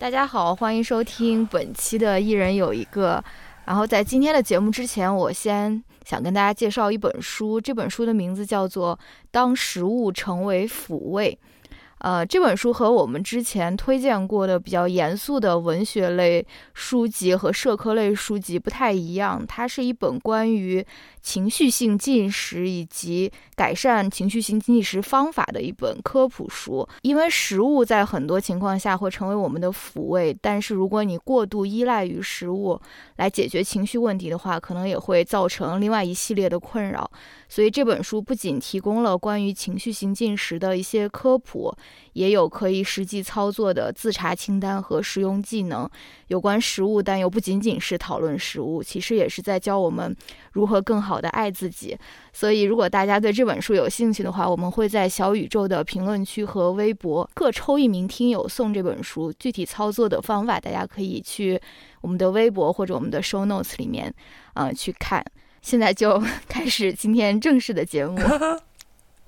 大家好，欢迎收听本期的《一人有一个》。然后在今天的节目之前，我先想跟大家介绍一本书，这本书的名字叫做《当食物成为抚慰》。呃，这本书和我们之前推荐过的比较严肃的文学类书籍和社科类书籍不太一样，它是一本关于情绪性进食以及改善情绪性进食方法的一本科普书。因为食物在很多情况下会成为我们的抚慰，但是如果你过度依赖于食物来解决情绪问题的话，可能也会造成另外一系列的困扰。所以这本书不仅提供了关于情绪性进食的一些科普，也有可以实际操作的自查清单和实用技能。有关食物，但又不仅仅是讨论食物，其实也是在教我们如何更好的爱自己。所以，如果大家对这本书有兴趣的话，我们会在小宇宙的评论区和微博各抽一名听友送这本书。具体操作的方法，大家可以去我们的微博或者我们的 show notes 里面，嗯，去看。现在就开始今天正式的节目，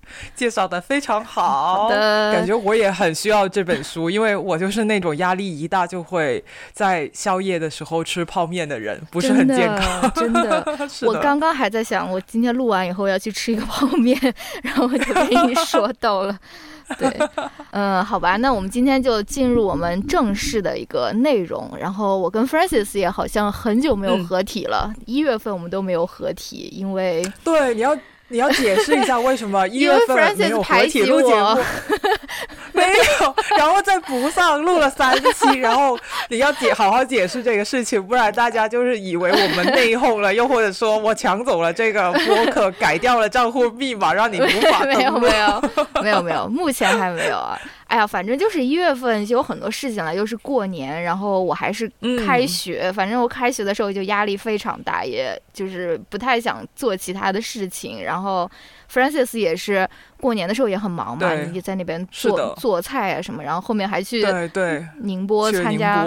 介绍的非常好，感觉我也很需要这本书，因为我就是那种压力一大就会在宵夜的时候吃泡面的人，不是很健康。真的，我刚刚还在想，我今天录完以后要去吃一个泡面，然后我就被你说到了。对，嗯，好吧，那我们今天就进入我们正式的一个内容。然后我跟 Francis 也好像很久没有合体了，一月份我们都没有合体，因为对你要。你要解释一下为什么 一月份没有合体录节目？没有，然后在不上录了三期，然后你要解好好解释这个事情，不然大家就是以为我们内讧了，又或者说我抢走了这个播客，改掉了账户密码，让你无法没有没有没有没有，目前还没有啊。哎呀，反正就是一月份就有很多事情了，又是过年，然后我还是开学，反正我开学的时候就压力非常大，也就是不太想做其他的事情。然后 Francis 也是过年的时候也很忙嘛，也在那边做做菜啊什么，然后后面还去宁波参加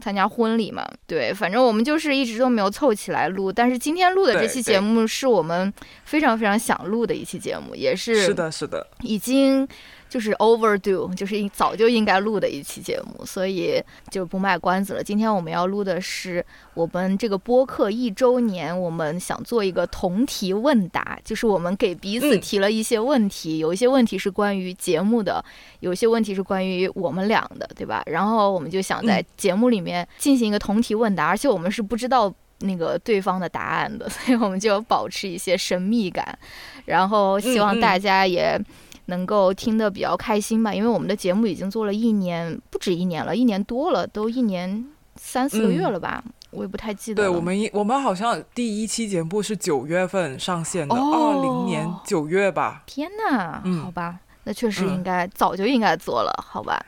参加婚礼嘛。对，反正我们就是一直都没有凑起来录，但是今天录的这期节目是我们非常非常想录的一期节目，也是是的，是的，已经。就是 overdue，就是早就应该录的一期节目，所以就不卖关子了。今天我们要录的是我们这个播客一周年，我们想做一个同题问答，就是我们给彼此提了一些问题，有一些问题是关于节目的，有一些问题是关于我们俩的，对吧？然后我们就想在节目里面进行一个同题问答，而且我们是不知道那个对方的答案的，所以我们就保持一些神秘感，然后希望大家也。能够听得比较开心吧，因为我们的节目已经做了一年，不止一年了，一年多了，都一年三四个月了吧，我也不太记得。对我们一我们好像第一期节目是九月份上线的，二零年九月吧。天呐，好吧，那确实应该早就应该做了，好吧。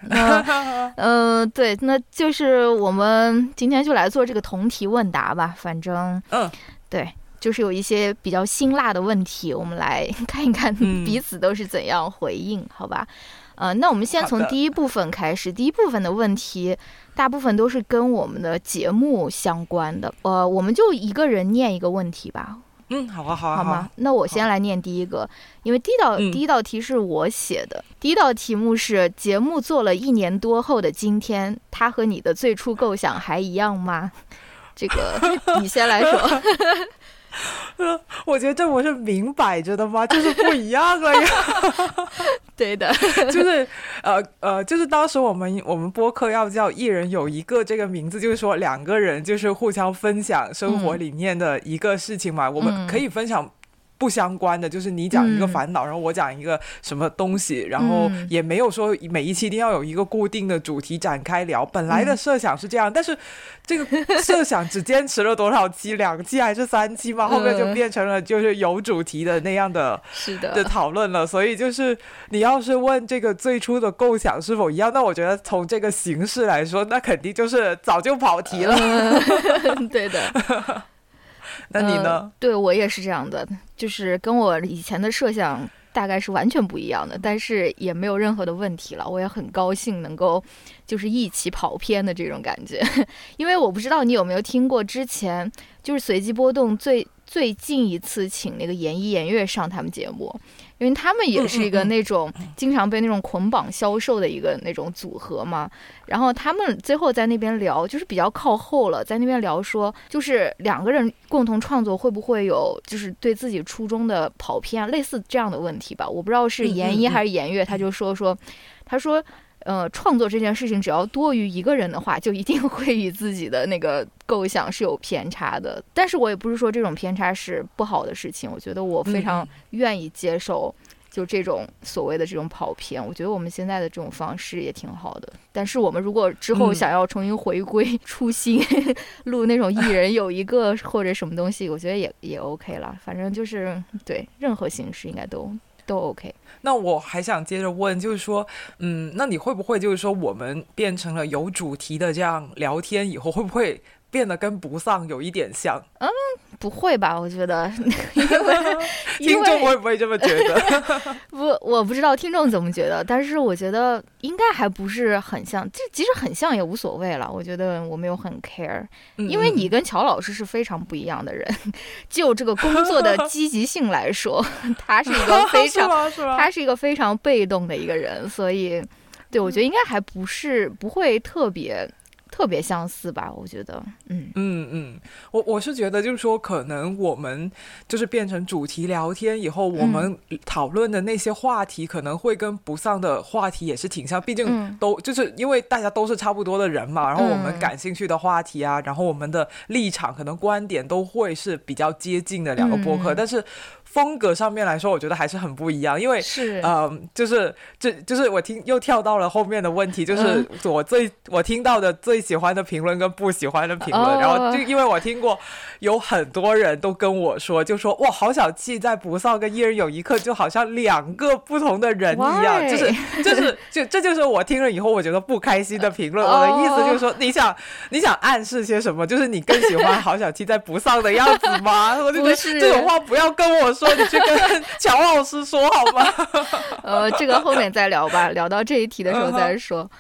嗯，对，那就是我们今天就来做这个同题问答吧，反正，嗯，对。就是有一些比较辛辣的问题，我们来 看一看彼此都是怎样回应，好吧？呃，那我们先从第一部分开始。第一部分的问题，大部分都是跟我们的节目相关的。呃，我们就一个人念一个问题吧。嗯，好啊，好啊，好吗？那我先来念第一个，因为第一道第一道题是我写的。第一道题目是：节目做了一年多后的今天，它和你的最初构想还一样吗？这个 你先来说。我觉得这不是明摆着的吗？就是不一样了呀。对的，就是呃呃，就是当时我们我们播客要叫一人有一个这个名字，就是说两个人就是互相分享生活里面的一个事情嘛，我们可以分享。不相关的，就是你讲一个烦恼，然后我讲一个什么东西，然后也没有说每一期一定要有一个固定的主题展开聊。本来的设想是这样，但是这个设想只坚持了多少期？两期还是三期嘛？后面就变成了就是有主题的那样的是的的讨论了。所以就是你要是问这个最初的构想是否一样，那我觉得从这个形式来说，那肯定就是早就跑题了。对的。那你呢？对我也是这样的，就是跟我以前的设想大概是完全不一样的，但是也没有任何的问题了。我也很高兴能够就是一起跑偏的这种感觉，因为我不知道你有没有听过之前就是随机波动最最近一次请那个严一严月上他们节目，因为他们也是一个那种经常被那种捆绑销售的一个那种组合嘛。然后他们最后在那边聊，就是比较靠后了，在那边聊说，就是两个人共同创作会不会有就是对自己初衷的跑偏，类似这样的问题吧。我不知道是严一还是严月，他就说说，他说。呃，创作这件事情，只要多于一个人的话，就一定会与自己的那个构想是有偏差的。但是我也不是说这种偏差是不好的事情，我觉得我非常愿意接受，就这种所谓的这种跑偏。我觉得我们现在的这种方式也挺好的。但是我们如果之后想要重新回归初心，录那种一人有一个或者什么东西，我觉得也也 OK 了。反正就是对任何形式应该都。都 OK，那我还想接着问，就是说，嗯，那你会不会就是说，我们变成了有主题的这样聊天以后，会不会？变得跟不丧有一点像，嗯，不会吧？我觉得，听众会不会这么觉得？不，我不知道听众怎么觉得，但是我觉得应该还不是很像。就即使很像也无所谓了。我觉得我没有很 care，因为你跟乔老师是非常不一样的人。就这个工作的积极性来说，他是一个非常，他是一个非常被动的一个人，所以，对我觉得应该还不是不会特别。特别相似吧，我觉得，嗯。嗯嗯，我我是觉得，就是说，可能我们就是变成主题聊天以后，我们讨论的那些话题，可能会跟不上的话题也是挺像，毕竟都就是因为大家都是差不多的人嘛，然后我们感兴趣的话题啊，然后我们的立场可能观点都会是比较接近的两个播客，但是。风格上面来说，我觉得还是很不一样，因为是嗯，就是这就是我听又跳到了后面的问题，就是我最我听到的最喜欢的评论跟不喜欢的评论，然后就因为我听过有很多人都跟我说，就说哇，好小气，在不丧跟一人有一刻就好像两个不同的人一样，就是就是就这就是我听了以后我觉得不开心的评论。我的意思就是说，你想你想暗示些什么？就是你更喜欢好小气在不丧的样子吗？我就觉得这种话不要跟我。说你去跟乔老师说好吗？呃，这个后面再聊吧，聊到这一题的时候再说。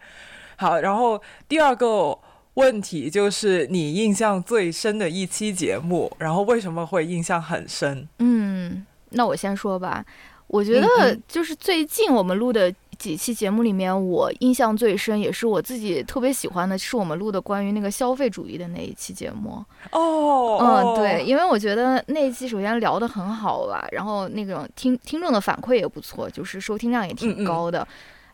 好，然后第二个问题就是你印象最深的一期节目，然后为什么会印象很深？嗯，那我先说吧，我觉得就是最近我们录的。几期节目里面，我印象最深，也是我自己特别喜欢的，是我们录的关于那个消费主义的那一期节目。哦，嗯，对，因为我觉得那一期首先聊得很好吧，然后那种听听众的反馈也不错，就是收听量也挺高的。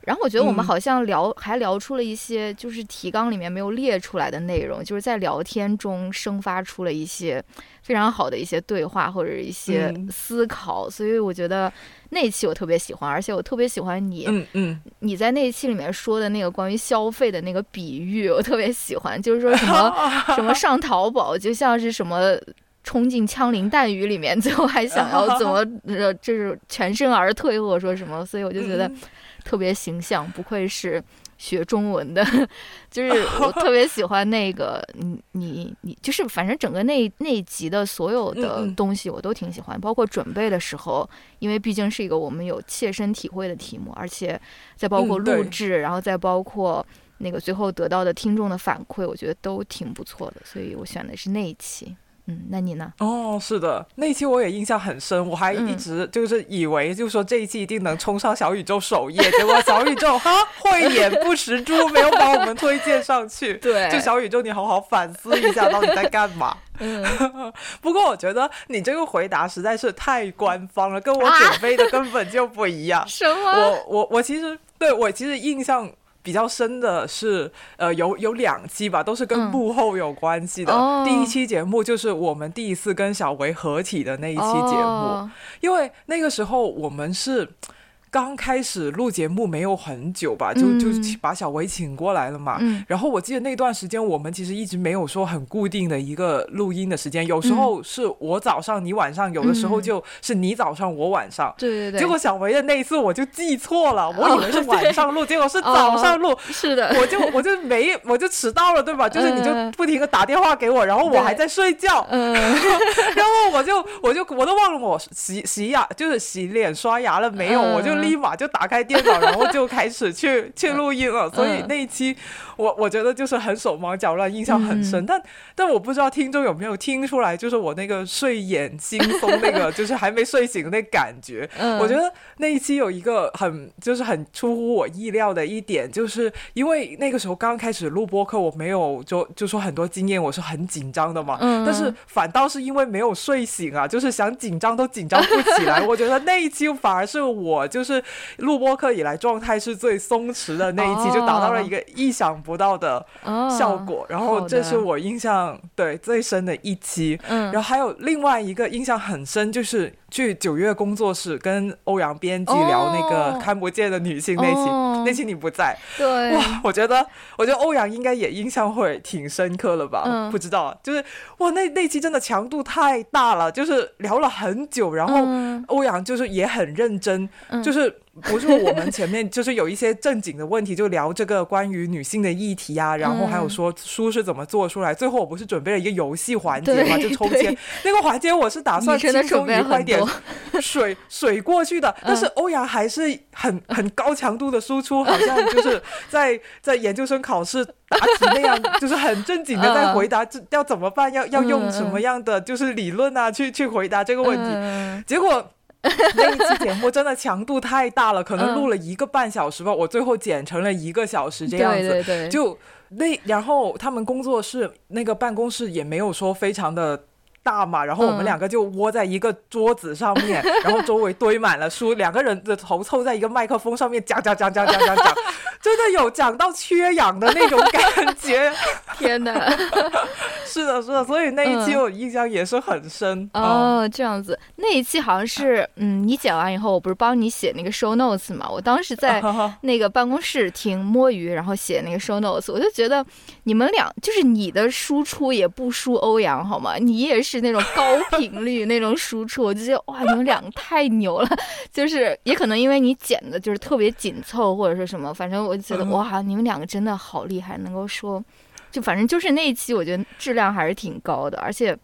然后我觉得我们好像聊还聊出了一些，就是提纲里面没有列出来的内容，就是在聊天中生发出了一些非常好的一些对话或者一些思考，所以我觉得那一期我特别喜欢，而且我特别喜欢你，嗯嗯，你在那一期里面说的那个关于消费的那个比喻，我特别喜欢，就是说什么 什么上淘宝就像是什么冲进枪林弹雨里面，最后还想要怎么呃就是全身而退或者说什么，所以我就觉得。特别形象，不愧是学中文的，就是我特别喜欢那个你你你，就是反正整个那那一集的所有的东西我都挺喜欢，包括准备的时候，因为毕竟是一个我们有切身体会的题目，而且再包括录制，然后再包括那个最后得到的听众的反馈，我觉得都挺不错的，所以我选的是那一期。嗯，那你呢？哦，是的，那一期我也印象很深，我还一直就是以为，就是说这一期一定能冲上小宇宙首页，结果小宇宙哈慧眼不识珠，没有把我们推荐上去。对，就小宇宙，你好好反思一下，到底在干嘛？嗯，不过我觉得你这个回答实在是太官方了，跟我准备的根本就不一样。什么？我我我其实对我其实印象。比较深的是，呃，有有两期吧，都是跟幕后有关系的。第一期节目就是我们第一次跟小维合体的那一期节目，因为那个时候我们是。刚开始录节目没有很久吧，就就把小维请过来了嘛。然后我记得那段时间我们其实一直没有说很固定的一个录音的时间，有时候是我早上你晚上，有的时候就是你早上我晚上。对对对。结果小维的那一次我就记错了，我以为是晚上录，结果是早上录。是的。我就我就没我就迟到了，对吧？就是你就不停的打电话给我，然后我还在睡觉。嗯。然后我就我就我都忘了我洗洗牙就是洗脸刷牙了没有，我就。立马就打开电脑，然后就开始去 去录音了。所以那一期我我觉得就是很手忙脚乱，印象很深。但但我不知道听众有没有听出来，就是我那个睡眼惺忪那个，就是还没睡醒那感觉。我觉得那一期有一个很就是很出乎我意料的一点，就是因为那个时候刚开始录播课，我没有就就说很多经验，我是很紧张的嘛。但是反倒是因为没有睡醒啊，就是想紧张都紧张不起来。我觉得那一期反而是我就是录播课以来状态是最松弛的那一期，就达到了一个意想不到的效果。然后这是我印象对最深的一期。嗯，然后还有另外一个印象很深，就是去九月工作室跟欧阳编辑聊那个看不见的女性那期，那期你不在。对，哇，我觉得我觉得欧阳应该也印象会挺深刻了吧？不知道，就是哇，那那期真的强度太大了，就是聊了很久，然后欧阳就是也很认真，就是。不是我们前面就是有一些正经的问题，就聊这个关于女性的议题啊，然后还有说书是怎么做出来。最后我不是准备了一个游戏环节嘛，就抽签。那个环节我是打算轻松愉快点水水过去的，但是欧阳还是很很高强度的输出，好像就是在在研究生考试答题那样，就是很正经的在回答这要怎么办，要要用什么样的就是理论啊去去回答这个问题。结果。那一期节目真的强度太大了，可能录了一个半小时吧，我最后剪成了一个小时这样子。就那，然后他们工作室那个办公室也没有说非常的。大嘛，然后我们两个就窝在一个桌子上面，然后周围堆满了书，两个人的头凑在一个麦克风上面讲讲讲讲讲讲讲，真的有讲到缺氧的那种感觉。天哪！是的，是的，所以那一期我印象也是很深。哦，这样子，那一期好像是，嗯，你剪完以后，我不是帮你写那个 show notes 嘛？我当时在那个办公室听摸鱼，然后写那个 show notes，我就觉得你们俩就是你的输出也不输欧阳好吗？你也是。那种高频率那种输出，我就觉得哇，你们两个太牛了。就是也可能因为你剪的就是特别紧凑，或者是什么，反正我就觉得哇，你们两个真的好厉害，能够说，就反正就是那一期，我觉得质量还是挺高的，而且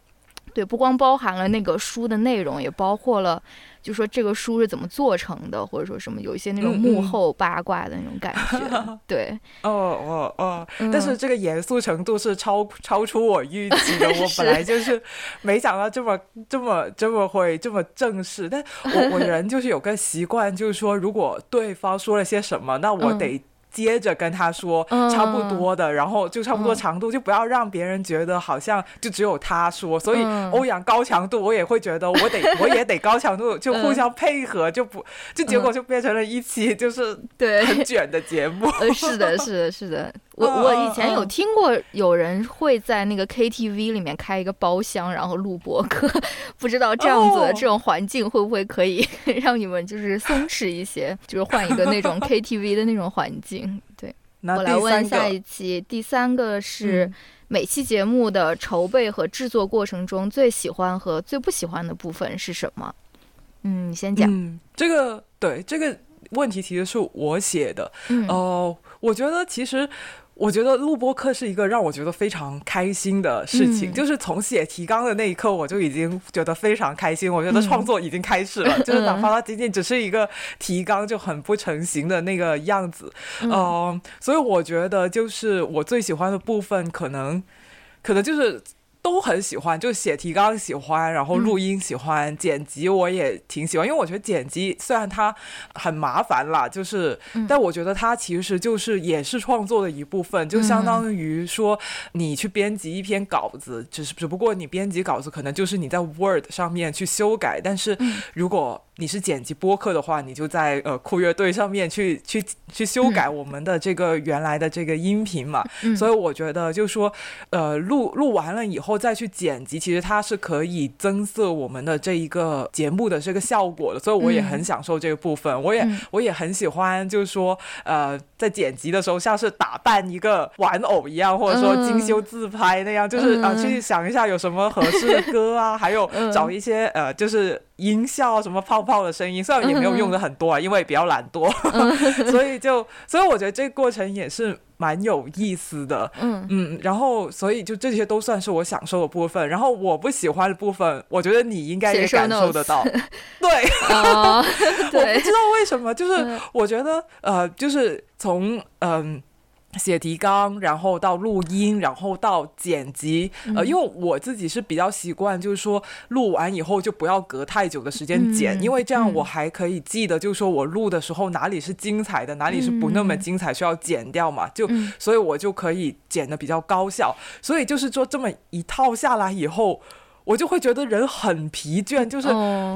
对，不光包含了那个书的内容，也包括了。就说这个书是怎么做成的，或者说什么有一些那种幕后八卦的那种感觉，对，哦哦哦，但是这个严肃程度是超超出我预期的，我 本来就是没想到这么这么这么会这么正式，但我我人就是有个习惯，就是说如果对方说了些什么，那我 得。接着跟他说差不多的，然后就差不多长度，就不要让别人觉得好像就只有他说。所以欧阳高强度，我也会觉得我得 我也得高强度，就互相配合，就不就结果就变成了一期就是对很卷的节目。是的，是的，是的。我我以前有听过有人会在那个 KTV 里面开一个包厢，然后录播客，不知道这样子的这种环境会不会可以 让你们就是松弛一些，就是换一个那种 KTV 的那种环境。对，我来问下一期，第三个是每期节目的筹备和制作过程中最喜欢和最不喜欢的部分是什么？嗯，你先讲。嗯，这个对这个问题其实是我写的。哦，我觉得其实。我觉得录播课是一个让我觉得非常开心的事情，就是从写提纲的那一刻，我就已经觉得非常开心。我觉得创作已经开始了，就是哪怕它仅仅只是一个提纲，就很不成形的那个样子。嗯，所以我觉得就是我最喜欢的部分，可能可能就是。都很喜欢，就写提纲喜欢，然后录音喜欢，剪辑我也挺喜欢，因为我觉得剪辑虽然它很麻烦啦，就是，但我觉得它其实就是也是创作的一部分，就相当于说你去编辑一篇稿子，只是只不过你编辑稿子可能就是你在 Word 上面去修改，但是如果你是剪辑播客的话，你就在呃酷乐队上面去去去修改我们的这个原来的这个音频嘛，所以我觉得就说呃录录完了以后再去剪辑，其实它是可以增色我们的这一个节目的这个效果的，所以我也很享受这个部分，我也我也很喜欢，就是说呃在剪辑的时候像是打扮一个玩偶一样，或者说精修自拍那样，就是啊去想一下有什么合适的歌啊，还有找一些呃就是。音效，什么泡泡的声音，虽然也没有用的很多啊，因为比较懒惰，所以就所以我觉得这个过程也是蛮有意思的。嗯。嗯，然后所以就这些都算是我享受的部分，然后我不喜欢的部分，我觉得你应该也感受得到。对，我不知道为什么，就是我觉得呃，就是从嗯。写提纲，然后到录音，然后到剪辑。呃，因为我自己是比较习惯，就是说录完以后就不要隔太久的时间剪，因为这样我还可以记得，就是说我录的时候哪里是精彩的，哪里是不那么精彩，需要剪掉嘛。就所以，我就可以剪的比较高效。所以就是说这么一套下来以后。我就会觉得人很疲倦，就是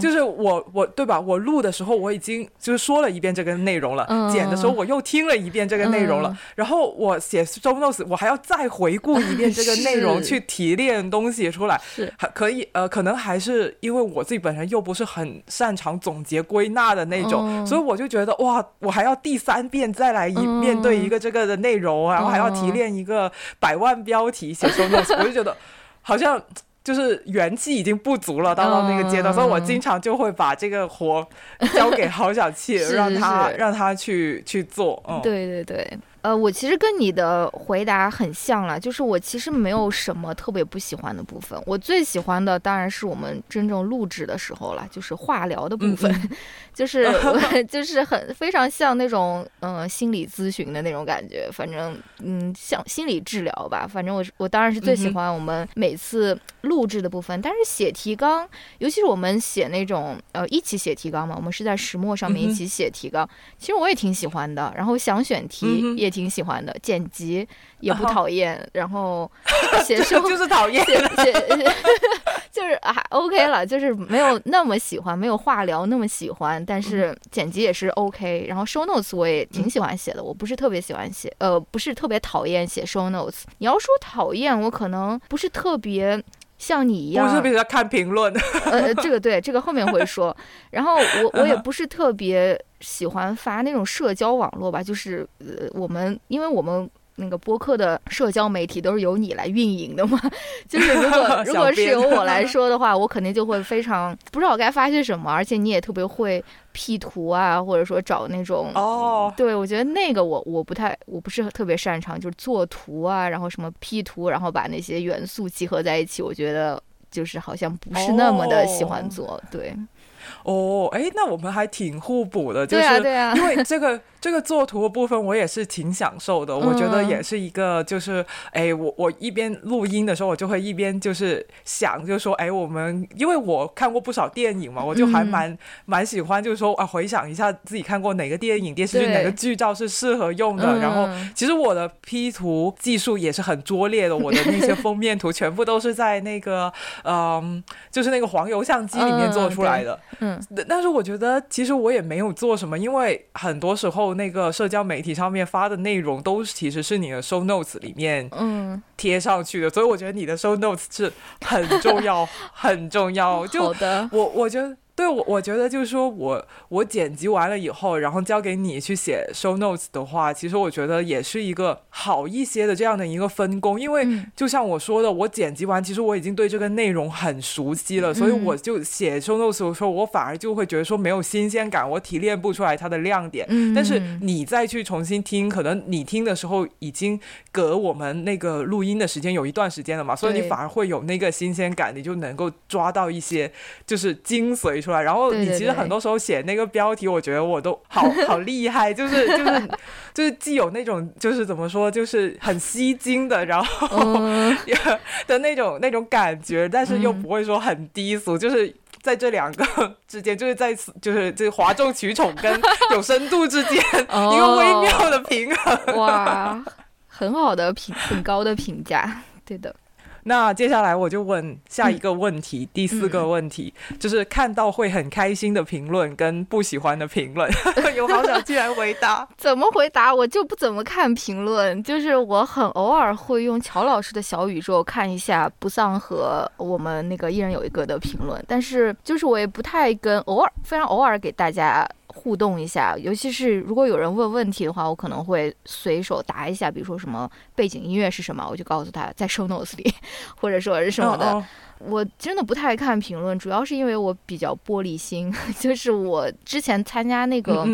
就是我我对吧？我录的时候我已经就是说了一遍这个内容了，剪的时候我又听了一遍这个内容了，然后我写 show notes 我还要再回顾一遍这个内容 去提炼东西出来，是。还可以呃，可能还是因为我自己本身又不是很擅长总结归纳的那种，所以我就觉得哇，我还要第三遍再来一面对一个这个的内容，然后还要提炼一个百万标题写 show notes，我就觉得好像。就是元气已经不足了，到了那个阶段，所以我经常就会把这个活交给郝小气，让他让他去去做。嗯，对对对。呃，我其实跟你的回答很像了，就是我其实没有什么特别不喜欢的部分。我最喜欢的当然是我们真正录制的时候了，就是化疗的部分，就是 就是很非常像那种嗯心理咨询的那种感觉，反正嗯像心理治疗吧。反正我我当然是最喜欢我们每次录制的部分，但是写提纲，尤其是我们写那种呃一起写提纲嘛，我们是在石墨上面一起写提纲，其实我也挺喜欢的。然后想选题也。挺喜欢的，剪辑也不讨厌，然后写 书就是讨厌，写写 就是还 OK 了，就是没有那么喜欢，没有话聊那么喜欢，但是剪辑也是 OK。然后 show notes 我也挺喜欢写的，我不是特别喜欢写，呃，不是特别讨厌写 show notes。你要说讨厌，我可能不是特别像你一样，不是比较看评论，呃，这个对，这个后面会说。然后我我也不是特别。喜欢发那种社交网络吧，就是呃，我们因为我们那个播客的社交媒体都是由你来运营的吗，就是如果 如果是由我来说的话，我肯定就会非常不知道该发些什么，而且你也特别会 P 图啊，或者说找那种哦，对我觉得那个我我不太我不是特别擅长，就是做图啊，然后什么 P 图，然后把那些元素集合在一起，我觉得就是好像不是那么的喜欢做，对。哦，哎，那我们还挺互补的，就是 因为这个。这个作图的部分我也是挺享受的，我觉得也是一个，就是哎，我我一边录音的时候，我就会一边就是想，就是说，哎，我们因为我看过不少电影嘛，我就还蛮蛮喜欢，就是说啊，回想一下自己看过哪个电影、电视剧、哪个剧照是适合用的。然后，其实我的 P 图技术也是很拙劣的，我的那些封面图全部都是在那个 嗯，就是那个黄油相机里面做出来的。嗯，但是我觉得其实我也没有做什么，因为很多时候。那个社交媒体上面发的内容都其实是你的 show notes 里面嗯贴上去的，所以我觉得你的 show notes 是很重要 很重要。好的，我我觉得。对我，我觉得就是说我我剪辑完了以后，然后交给你去写 show notes 的话，其实我觉得也是一个好一些的这样的一个分工。因为就像我说的，我剪辑完，其实我已经对这个内容很熟悉了，所以我就写 show notes 的时候，我反而就会觉得说没有新鲜感，我提炼不出来它的亮点。但是你再去重新听，可能你听的时候已经隔我们那个录音的时间有一段时间了嘛，所以你反而会有那个新鲜感，你就能够抓到一些就是精髓。出来，然后你其实很多时候写那个标题，我觉得我都好好厉害，就是就是 就是既有那种就是怎么说，就是很吸睛的，然后 的那种那种感觉，但是又不会说很低俗，就是在这两个 之间，就是在就是这哗众取宠跟有深度之间一个微妙的平衡。哇，很好的评，很高的评价，对的。那接下来我就问下一个问题，第四个问题就是看到会很开心的评论跟不喜欢的评论，有好想进来回答。怎么回答？我就不怎么看评论，就是我很偶尔会用乔老师的小宇宙看一下不丧和我们那个一人有一个的评论，但是就是我也不太跟偶尔非常偶尔给大家。互动一下，尤其是如果有人问问题的话，我可能会随手答一下，比如说什么背景音乐是什么，我就告诉他在 show notes 里，或者说是什么的。我真的不太看评论，主要是因为我比较玻璃心。就是我之前参加那个，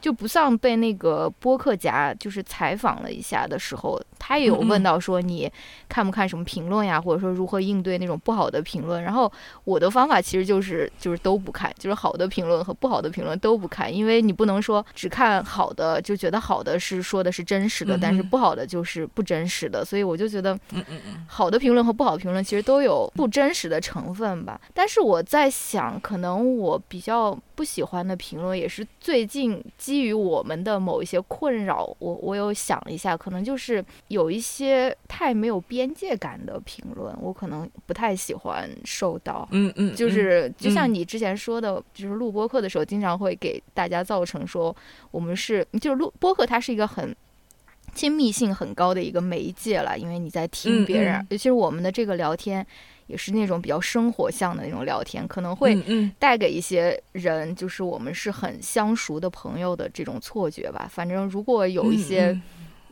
就不像被那个播客夹就是采访了一下的时候，他也有问到说你看不看什么评论呀，或者说如何应对那种不好的评论。然后我的方法其实就是就是都不看，就是好的评论和不好的评论都不看，因为你不能说只看好的就觉得好的是说的是真实的，但是不好的就是不真实的。所以我就觉得，好的评论和不好的评论其实都有不真。真实的成分吧，但是我在想，可能我比较不喜欢的评论，也是最近基于我们的某一些困扰，我我有想了一下，可能就是有一些太没有边界感的评论，我可能不太喜欢受到。嗯嗯，就是就像你之前说的，就是录播客的时候，经常会给大家造成说，我们是就是录播客，它是一个很。亲密性很高的一个媒介了，因为你在听别人，尤其是我们的这个聊天，也是那种比较生活向的那种聊天，可能会带给一些人，就是我们是很相熟的朋友的这种错觉吧。反正如果有一些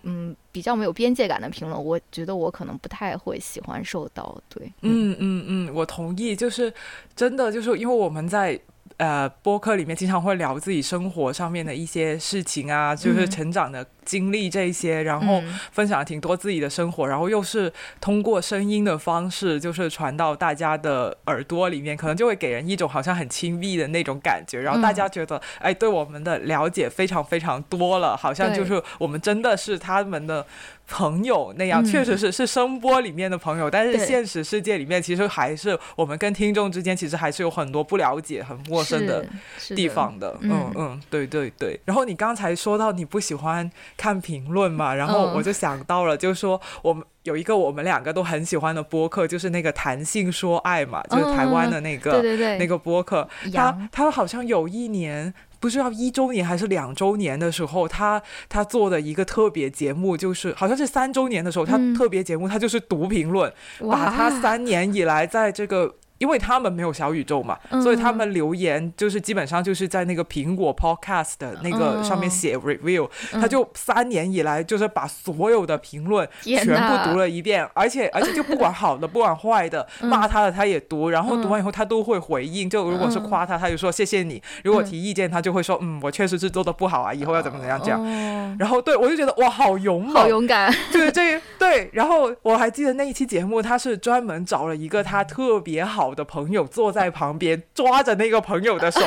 嗯比较没有边界感的评论，我觉得我可能不太会喜欢受到。对，嗯嗯嗯，我同意，就是真的，就是因为我们在。呃，播客里面经常会聊自己生活上面的一些事情啊，就是成长的经历这些，然后分享了挺多自己的生活，然后又是通过声音的方式，就是传到大家的耳朵里面，可能就会给人一种好像很亲密的那种感觉，然后大家觉得，哎，对我们的了解非常非常多了，好像就是我们真的是他们的。朋友那样确实是是声波里面的朋友，但是现实世界里面其实还是我们跟听众之间其实还是有很多不了解、很陌生的地方的。嗯嗯，对对对。然后你刚才说到你不喜欢看评论嘛，然后我就想到了，就是说我们有一个我们两个都很喜欢的播客，就是那个谈性说爱嘛，就是台湾的那个对对对那个播客，他他好像有一年。不知道一周年还是两周年的时候，他他做的一个特别节目，就是好像是三周年的时候，他特别节目他就是读评论，把他三年以来在这个。因为他们没有小宇宙嘛，所以他们留言就是基本上就是在那个苹果 Podcast 的那个上面写 review，他就三年以来就是把所有的评论全部读了一遍，而且 而且就不管好的不管坏的，骂他的他也读，然后读完以后他都会回应，就如果是夸他，他就说谢谢你；如果提意见，他就会说嗯，我确实是做的不好啊，以后要怎么怎么样这样。然后对我就觉得哇，好勇猛，好勇敢，对这对。然后我还记得那一期节目，他是专门找了一个他特别好。好的朋友坐在旁边，抓着那个朋友的手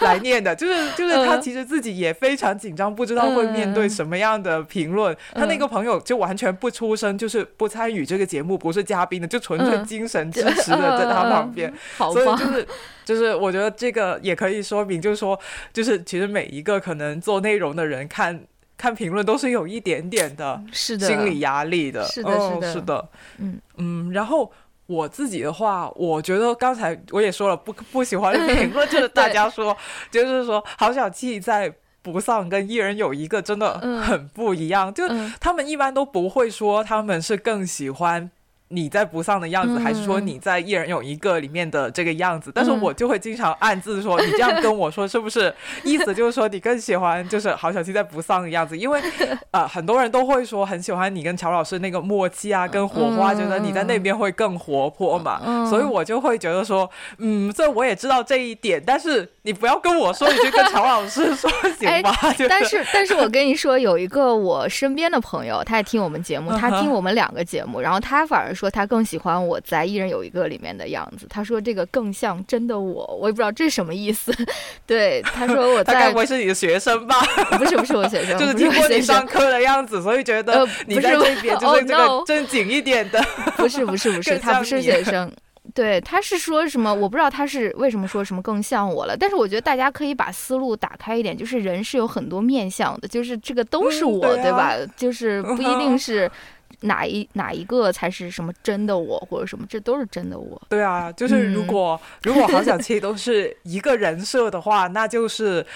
来念的，就是就是他其实自己也非常紧张，不知道会面对什么样的评论。他那个朋友就完全不出声，就是不参与这个节目，不是嘉宾的，就纯粹精神支持的在他旁边。所以就是就是我觉得这个也可以说明，就是说就是其实每一个可能做内容的人看看评论都是有一点点的心理压力的。是的，是的，是的。嗯嗯，然后。我自己的话，我觉得刚才我也说了，不不喜欢评论，就是大家说，就是说，郝小气在不丧跟一人有一个真的很不一样，就他们一般都不会说他们是更喜欢。你在不丧的样子，还是说你在一人有一个里面的这个样子？但是我就会经常暗自说，你这样跟我说，是不是意思就是说你更喜欢就是郝小七在不丧的样子？因为 呃，很多人都会说很喜欢你跟乔老师那个默契啊，跟火花，觉得你在那边会更活泼嘛。所以我就会觉得说，嗯，这我也知道这一点，但是你不要跟我说，你去跟乔老师说 行吗？但是，但是我跟你说，有一个我身边的朋友，他也听我们节目，他听我们两个节目，然后他反而说。说他更喜欢我在《一人有一个》里面的样子。他说这个更像真的我，我也不知道这是什么意思。对，他说 我在，他该不会是你的学生吧？不是，不是我学生，就是听过你上课的样子，所以觉得你在这边就是这个正经一点的。不是，不是，不是，他不是学生。对，他是说什么？我不知道他是为什么说什么更像我了。但是我觉得大家可以把思路打开一点，就是人是有很多面相的，就是这个都是我，对吧？就是不一定是。哪一哪一个才是什么真的我，或者什么？这都是真的我。对啊，就是如果 如果好想七都是一个人设的话，那就是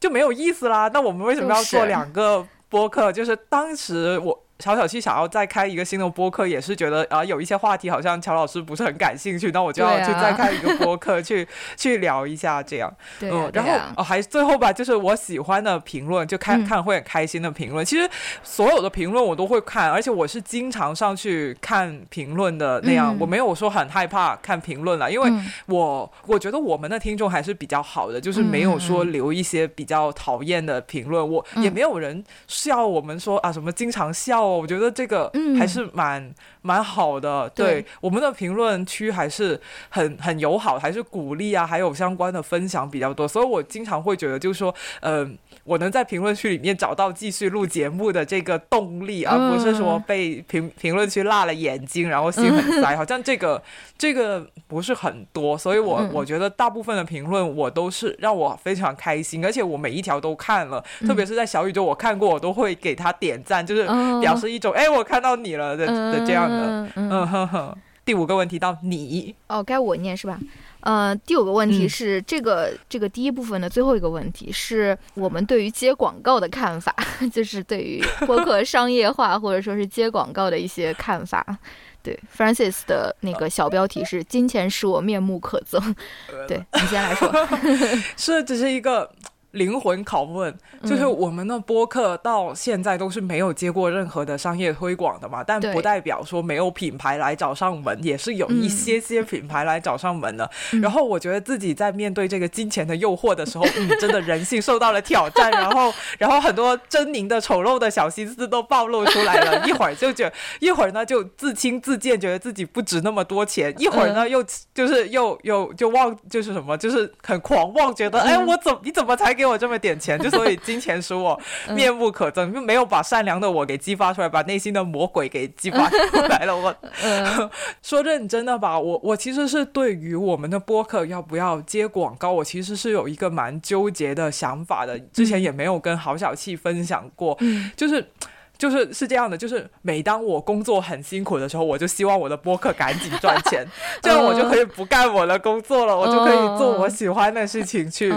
就没有意思啦。那我们为什么要做两个播客？就是当时我。小小七想要再开一个新的播客，也是觉得啊有一些话题好像乔老师不是很感兴趣，那我就要去再开一个播客去 去聊一下这样。嗯，然后哦还最后吧，就是我喜欢的评论，就看看会很开心的评论。其实所有的评论我都会看，而且我是经常上去看评论的那样。我没有说很害怕看评论了，因为我我觉得我们的听众还是比较好的，就是没有说留一些比较讨厌的评论。我也没有人笑我们说啊什么经常笑，我觉得这个还是蛮蛮好的。对我们的评论区还是很很友好，还是鼓励啊，还有相关的分享比较多，所以我经常会觉得就是说，嗯。我能在评论区里面找到继续录节目的这个动力，而不是说被评评论区辣了眼睛，然后心很塞。好像这个这个不是很多，所以我我觉得大部分的评论我都是让我非常开心，而且我每一条都看了，特别是在小宇宙我看过，我都会给他点赞，就是表示一种哎我看到你了的的这样的。嗯哼哼。第五个问题到你哦，该我念是吧？呃，第五个问题是这个这个第一部分的最后一个问题，是我们对于接广告的看法，就是对于播客商业化或者说是接广告的一些看法。对，Francis 的那个小标题是“金钱使我面目可憎”。对你先来说，是只是一个。灵魂拷问，就是我们的播客到现在都是没有接过任何的商业推广的嘛？但不代表说没有品牌来找上门，也是有一些些品牌来找上门的。然后我觉得自己在面对这个金钱的诱惑的时候，嗯，真的人性受到了挑战。然后，然后很多狰狞的、丑陋的小心思都暴露出来了。一会儿就觉，一会儿呢就自轻自贱，觉得自己不值那么多钱；一会儿呢又就是又又就忘，就是什么，就是很狂妄，觉得哎，我怎你怎么才给。给我这么点钱，就所以 金钱使我面目可憎，就没有把善良的我给激发出来，把内心的魔鬼给激发出来了。我 说认真的吧，我我其实是对于我们的播客要不要接广告，我其实是有一个蛮纠结的想法的。之前也没有跟郝小气分享过，就是。就是是这样的，就是每当我工作很辛苦的时候，我就希望我的播客赶紧赚钱，这样我就可以不干我的工作了，我就可以做我喜欢的事情去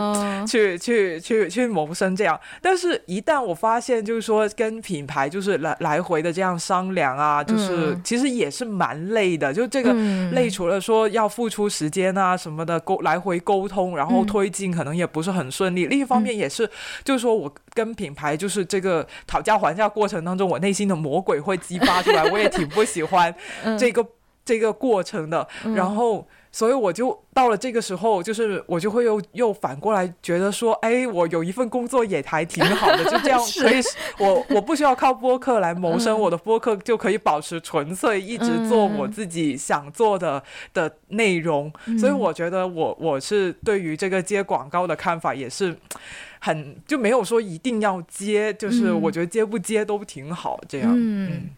去去去去谋生。这样，但是一旦我发现，就是说跟品牌就是来来回的这样商量啊，就是其实也是蛮累的。就这个累，除了说要付出时间啊什么的沟来回沟通，然后推进可能也不是很顺利。另一方面也是，就是说我跟品牌就是这个讨价还价过程当中。中，我内心的魔鬼会激发出来，我也挺不喜欢 这个这个过程的。然后，所以我就到了这个时候，就是我就会又又反过来觉得说，哎，我有一份工作也还挺好的，就这样 可以，我我不需要靠播客来谋生，我的播客就可以保持纯粹，一直做我自己想做的的内容。所以，我觉得我我是对于这个接广告的看法也是。很就没有说一定要接，就是我觉得接不接都挺好，这样。嗯，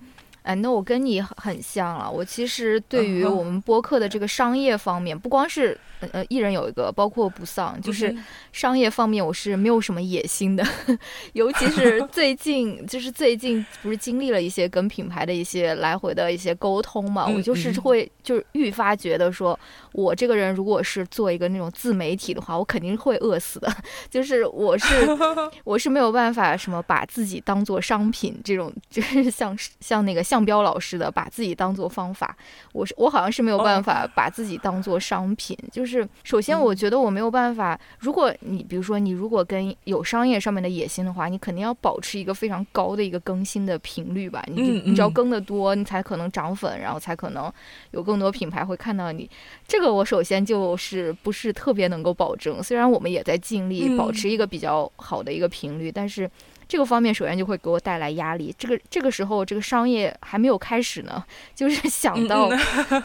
哎，那我跟你很像了。我其实对于我们播客的这个商业方面，不光是。呃，艺人有一个，包括不丧，就是商业方面我是没有什么野心的，尤其是 最近，就是最近不是经历了一些跟品牌的一些来回的一些沟通嘛，我就是会就是愈发觉得说，我这个人如果是做一个那种自媒体的话，我肯定会饿死的，就是我是 我是没有办法什么把自己当做商品这种，就是像像那个向标老师的把自己当做方法，我是我好像是没有办法把自己当做商品，就是。就是首先，我觉得我没有办法。如果你比如说你如果跟有商业上面的野心的话，你肯定要保持一个非常高的一个更新的频率吧。你你只要更的多，你才可能涨粉，然后才可能有更多品牌会看到你。这个我首先就是不是特别能够保证。虽然我们也在尽力保持一个比较好的一个频率，但是这个方面首先就会给我带来压力。这个这个时候这个商业还没有开始呢，就是 想到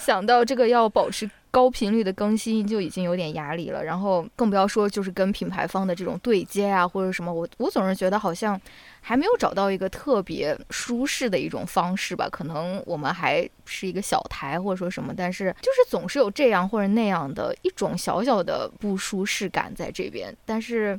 想到这个要保持。高频率的更新就已经有点压力了，然后更不要说就是跟品牌方的这种对接啊，或者什么，我我总是觉得好像还没有找到一个特别舒适的一种方式吧。可能我们还是一个小台或者说什么，但是就是总是有这样或者那样的一种小小的不舒适感在这边，但是。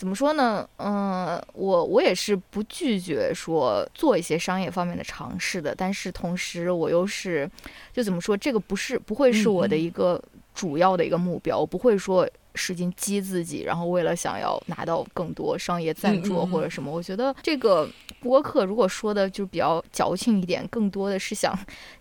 怎么说呢？嗯，我我也是不拒绝说做一些商业方面的尝试的，但是同时我又是，就怎么说，这个不是不会是我的一个主要的一个目标，我不会说使劲激自己，然后为了想要拿到更多商业赞助或者什么。我觉得这个播客如果说的就比较矫情一点，更多的是想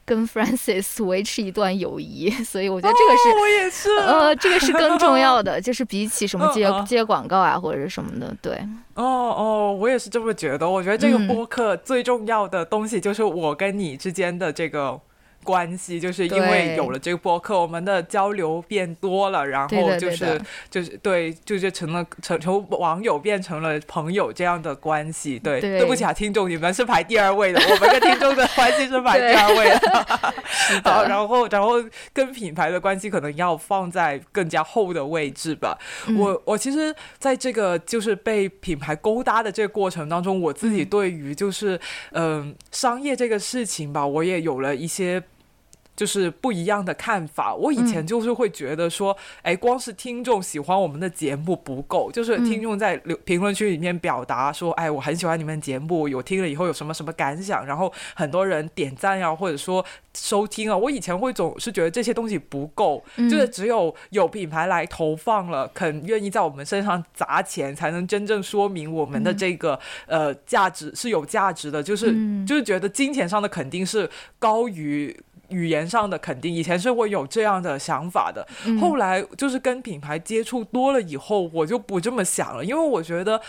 跟 Francis 维持一段友谊，所以我觉得这个是我也是，呃，这个是更重要的，就是比起什么接接广告啊或者是什么的，对。哦哦，我也是这么觉得。我觉得这个播客最重要的东西就是我跟你之间的这个。关系就是因为有了这个播客，我们的交流变多了，然后就是就是对，就是成了成从网友变成了朋友这样的关系。对，对不起啊，听众，你们是排第二位的，我们跟听众的关系是排第二位的。好，然后然后跟品牌的关系可能要放在更加后的位置吧。我我其实在这个就是被品牌勾搭的这个过程当中，我自己对于就是嗯商业这个事情吧，我也有了一些。就是不一样的看法。我以前就是会觉得说，哎，光是听众喜欢我们的节目不够，就是听众在留评论区里面表达说，哎，我很喜欢你们节目，有听了以后有什么什么感想，然后很多人点赞呀，或者说收听啊。我以前会总是觉得这些东西不够，就是只有有品牌来投放了，肯愿意在我们身上砸钱，才能真正说明我们的这个呃价值是有价值的。就是就是觉得金钱上的肯定是高于。语言上的肯定，以前是会有这样的想法的，后来就是跟品牌接触多了以后，我就不这么想了，因为我觉得。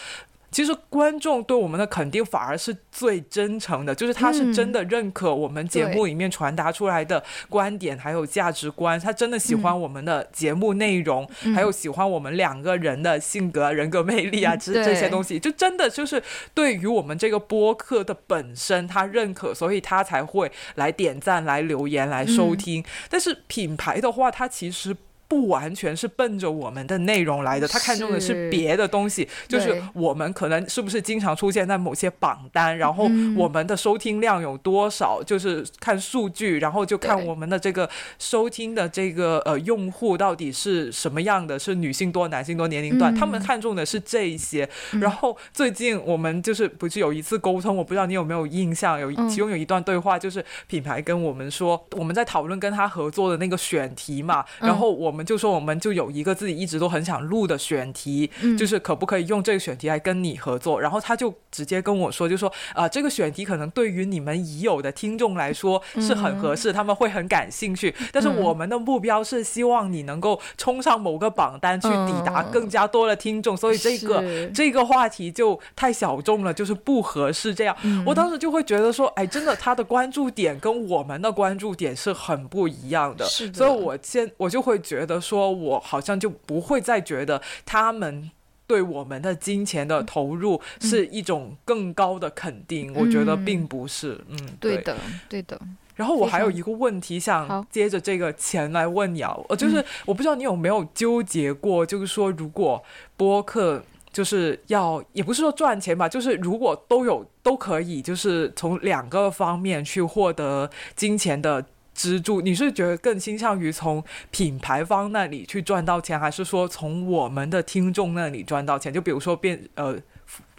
其实观众对我们的肯定反而是最真诚的，就是他是真的认可我们节目里面传达出来的观点还有价值观，他真的喜欢我们的节目内容，还有喜欢我们两个人的性格、人格魅力啊，这这些东西，就真的就是对于我们这个播客的本身他认可，所以他才会来点赞、来留言、来收听。但是品牌的话，它其实。不完全是奔着我们的内容来的，他看中的是别的东西，就是我们可能是不是经常出现在某些榜单，然后我们的收听量有多少，就是看数据，然后就看我们的这个收听的这个呃用户到底是什么样的，是女性多、男性多、年龄段，他们看中的是这些。然后最近我们就是不是有一次沟通，我不知道你有没有印象，有其中有一段对话，就是品牌跟我们说，我们在讨论跟他合作的那个选题嘛，然后我们。就说我们就有一个自己一直都很想录的选题，就是可不可以用这个选题来跟你合作？然后他就直接跟我说，就说啊，这个选题可能对于你们已有的听众来说是很合适，他们会很感兴趣。但是我们的目标是希望你能够冲上某个榜单，去抵达更加多的听众。所以这个这个话题就太小众了，就是不合适。这样，我当时就会觉得说，哎，真的，他的关注点跟我们的关注点是很不一样的。所以我先我就会觉得。的说，我好像就不会再觉得他们对我们的金钱的投入是一种更高的肯定。我觉得并不是，嗯，对的，对的。然后我还有一个问题想接着这个钱来问你啊，呃，就是我不知道你有没有纠结过，就是说如果播客就是要，也不是说赚钱吧，就是如果都有都可以，就是从两个方面去获得金钱的。支柱，你是觉得更倾向于从品牌方那里去赚到钱，还是说从我们的听众那里赚到钱？就比如说变呃，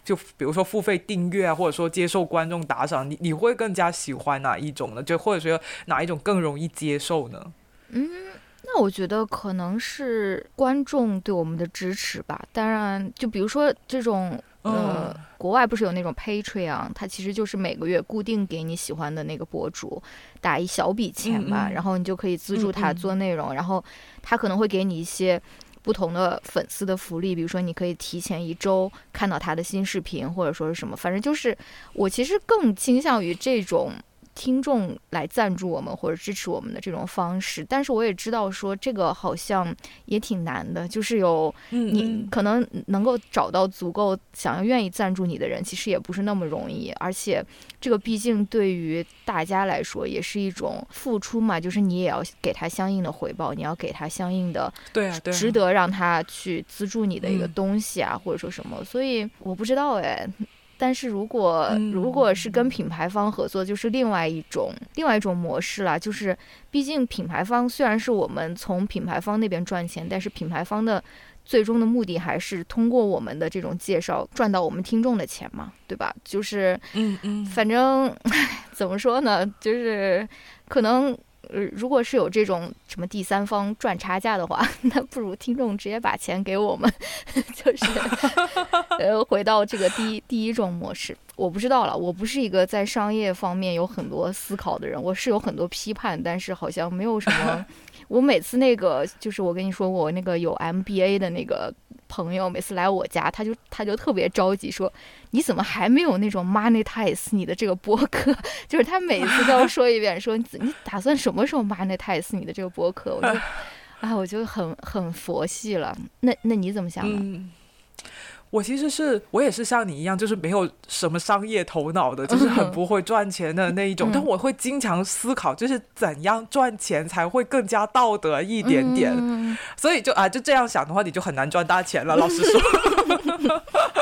就比如说付费订阅啊，或者说接受观众打赏，你你会更加喜欢哪一种呢？就或者说哪一种更容易接受呢？嗯，那我觉得可能是观众对我们的支持吧。当然，就比如说这种。呃，国外不是有那种 Patreon，它其实就是每个月固定给你喜欢的那个博主打一小笔钱吧，然后你就可以资助他做内容，然后他可能会给你一些不同的粉丝的福利，比如说你可以提前一周看到他的新视频，或者说是什么，反正就是我其实更倾向于这种。听众来赞助我们或者支持我们的这种方式，但是我也知道说这个好像也挺难的，就是有你可能能够找到足够想要愿意赞助你的人，其实也不是那么容易。而且这个毕竟对于大家来说也是一种付出嘛，就是你也要给他相应的回报，你要给他相应的对啊，值得让他去资助你的一个东西啊，或者说什么。所以我不知道哎。但是如果如果是跟品牌方合作，就是另外一种另外一种模式了。就是毕竟品牌方虽然是我们从品牌方那边赚钱，但是品牌方的最终的目的还是通过我们的这种介绍赚到我们听众的钱嘛，对吧？就是嗯嗯，反正 怎么说呢，就是可能呃，如果是有这种什么第三方赚差价的话，那不如听众直接把钱给我们，就是呃，回到这个第一第一种模式。我不知道了，我不是一个在商业方面有很多思考的人，我是有很多批判，但是好像没有什么。我每次那个就是我跟你说我那个有 MBA 的那个朋友，每次来我家，他就他就特别着急说，你怎么还没有那种 monetize 你的这个播客？就是他每次都要说一遍，说你你打算什么时候 monetize 你的这个播客？我就，啊，我就很很佛系了。那那你怎么想的？我其实是我也是像你一样，就是没有什么商业头脑的，就是很不会赚钱的那一种。但我会经常思考，就是怎样赚钱才会更加道德一点点。所以就啊，就这样想的话，你就很难赚大钱了。老实说，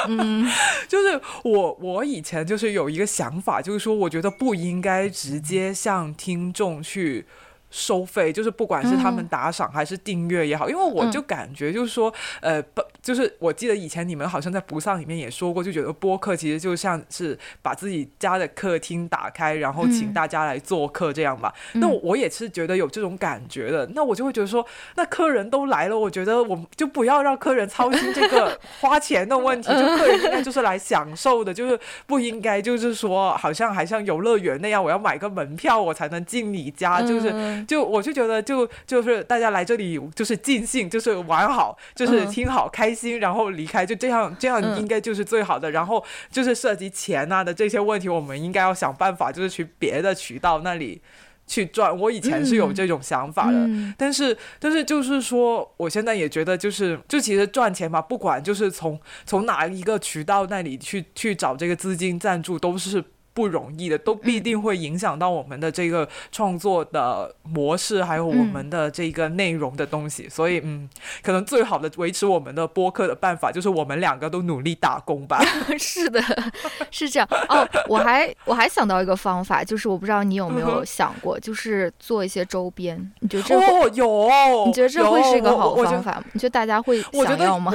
嗯，就是我我以前就是有一个想法，就是说我觉得不应该直接向听众去。收费就是不管是他们打赏还是订阅也好，因为我就感觉就是说，呃，不，就是我记得以前你们好像在不丧里面也说过，就觉得播客其实就像是把自己家的客厅打开，然后请大家来做客这样吧。那我也是觉得有这种感觉的。那我就会觉得说，那客人都来了，我觉得我们就不要让客人操心这个花钱的问题，就客人应该就是来享受的，就是不应该就是说好像还像游乐园那样，我要买个门票我才能进你家，就是。就我就觉得，就就是大家来这里就是尽兴，就是玩好，就是听好开心，然后离开，就这样，这样应该就是最好的。然后就是涉及钱啊的这些问题，我们应该要想办法，就是去别的渠道那里去赚。我以前是有这种想法的，但是但是就是说，我现在也觉得，就是就其实赚钱嘛，不管就是从从哪一个渠道那里去去找这个资金赞助，都是。不容易的，都必定会影响到我们的这个创作的模式，还有我们的这个内容的东西。所以，嗯，可能最好的维持我们的播客的办法，就是我们两个都努力打工吧。是的，是这样。哦，我还我还想到一个方法，就是我不知道你有没有想过，就是做一些周边。你觉得这哦有？你觉得这会是一个好方法吗？你觉得大家会想要吗？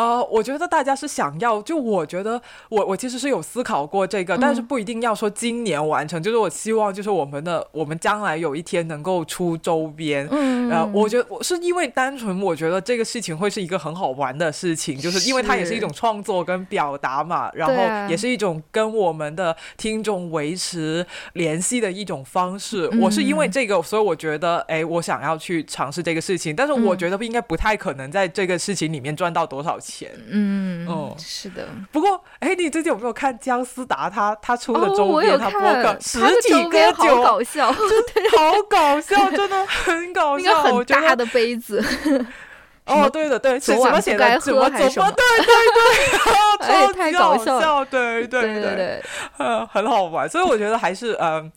呃，我觉得大家是想要，就我觉得我我其实是有思考过这个，但是不一定要说今年完成，就是我希望就是我们的我们将来有一天能够出周边，嗯，呃，我觉得我是因为单纯我觉得这个事情会是一个很好玩的事情，就是因为它也是一种创作跟表达嘛，然后也是一种跟我们的听众维持联系的一种方式。我是因为这个，所以我觉得哎，我想要去尝试这个事情，但是我觉得应该不太可能在这个事情里面赚到多少钱。钱，嗯，哦，是的。不过，哎，你最近有没有看姜思达他他出的周边？他播客十几个好搞笑，对，好搞笑，真的很搞笑。很大的杯子。哦，对的，对，昨晚不该喝还是什么？对对对，太搞笑，对对对对，呃，很好玩。所以我觉得还是，嗯。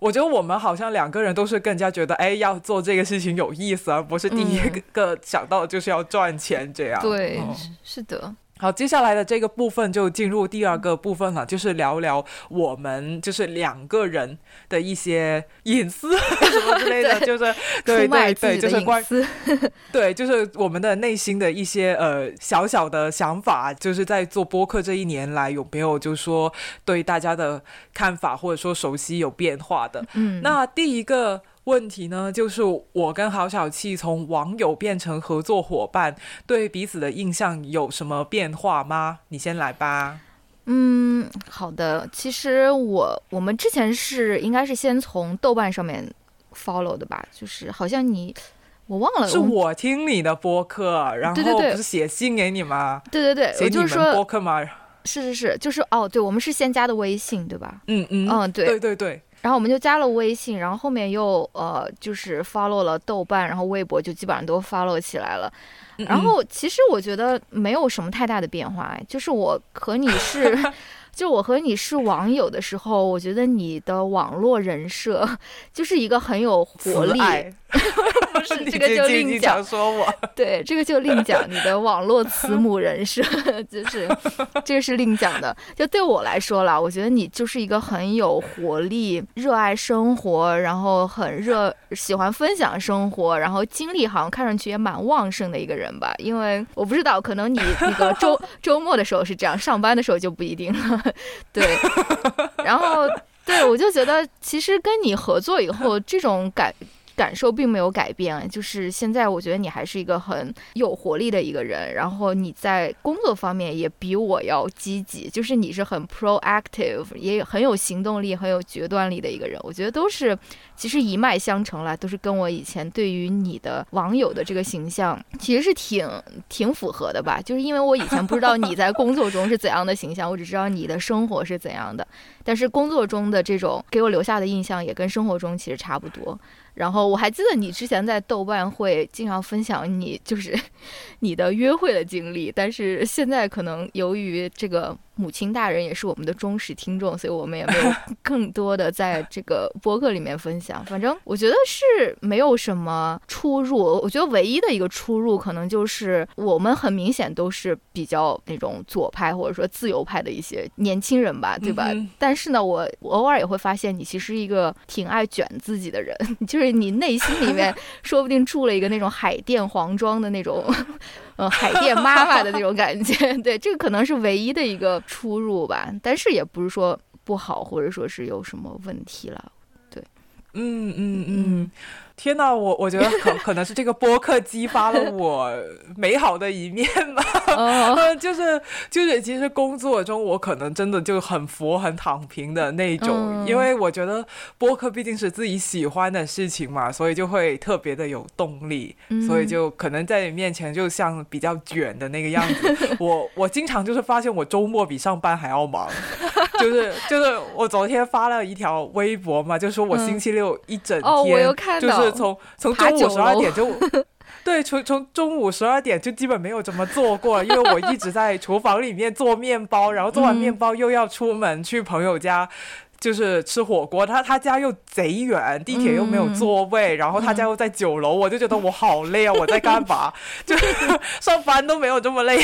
我觉得我们好像两个人都是更加觉得，哎，要做这个事情有意思，而不是第一个想到就是要赚钱这样。对，是的。好，接下来的这个部分就进入第二个部分了，就是聊聊我们就是两个人的一些隐私 什么之类的，就是对对对，就是关 对，就是我们的内心的一些呃小小的想法，就是在做播客这一年来有没有就是说对大家的看法或者说熟悉有变化的？嗯，那第一个。问题呢，就是我跟郝小气从网友变成合作伙伴，对彼此的印象有什么变化吗？你先来吧。嗯，好的。其实我我们之前是应该是先从豆瓣上面 follow 的吧，就是好像你我忘了，是我听你的播客，然后不是写信给你吗？对对对，写你们播客吗？是是是，就是哦，对，我们是先加的微信，对吧？嗯嗯嗯，对对对对。然后我们就加了微信，然后后面又呃，就是 follow 了豆瓣，然后微博就基本上都 follow 起来了。然后其实我觉得没有什么太大的变化，就是我和你是。就我和你是网友的时候，我觉得你的网络人设 就是一个很有活力。不是 这个就另讲。说我对这个就另讲。你的网络慈母人设就是这个是另讲的。就对我来说啦，我觉得你就是一个很有活力、热爱生活，然后很热喜欢分享生活，然后精力好像看上去也蛮旺盛的一个人吧。因为我不知道，可能你那个周周末的时候是这样，上班的时候就不一定了。对，然后。对，我就觉得其实跟你合作以后，这种感。感受并没有改变，就是现在我觉得你还是一个很有活力的一个人，然后你在工作方面也比我要积极，就是你是很 proactive，也很有行动力、很有决断力的一个人。我觉得都是其实一脉相承了，都是跟我以前对于你的网友的这个形象其实是挺挺符合的吧。就是因为我以前不知道你在工作中是怎样的形象，我只知道你的生活是怎样的，但是工作中的这种给我留下的印象也跟生活中其实差不多。然后我还记得你之前在豆瓣会经常分享你就是 你的约会的经历，但是现在可能由于这个。母亲大人也是我们的忠实听众，所以我们也没有 更多的在这个播客里面分享。反正我觉得是没有什么出入。我觉得唯一的一个出入，可能就是我们很明显都是比较那种左派或者说自由派的一些年轻人吧，对吧？但是呢，我偶尔也会发现你其实一个挺爱卷自己的人，就是你内心里面 说不定住了一个那种海淀黄庄的那种。嗯，海淀妈妈的那种感觉，对，这个可能是唯一的一个出入吧，但是也不是说不好，或者说是有什么问题了，对，嗯嗯嗯。天呐，我我觉得可 可能是这个播客激发了我美好的一面吧。就是就是，其实工作中我可能真的就很佛很躺平的那种，因为我觉得播客毕竟是自己喜欢的事情嘛，所以就会特别的有动力，所以就可能在你面前就像比较卷的那个样子。我我经常就是发现我周末比上班还要忙，就是就是我昨天发了一条微博嘛，就说我星期六一整天就是。从从中午十二点就，对，从从中午十二点就基本没有怎么做过，因为我一直在厨房里面做面包，然后做完面包又要出门去朋友家，就是吃火锅。他他家又贼远，地铁又没有座位，然后他家又在九楼，我就觉得我好累啊！我在干嘛？就是 上班都没有这么累。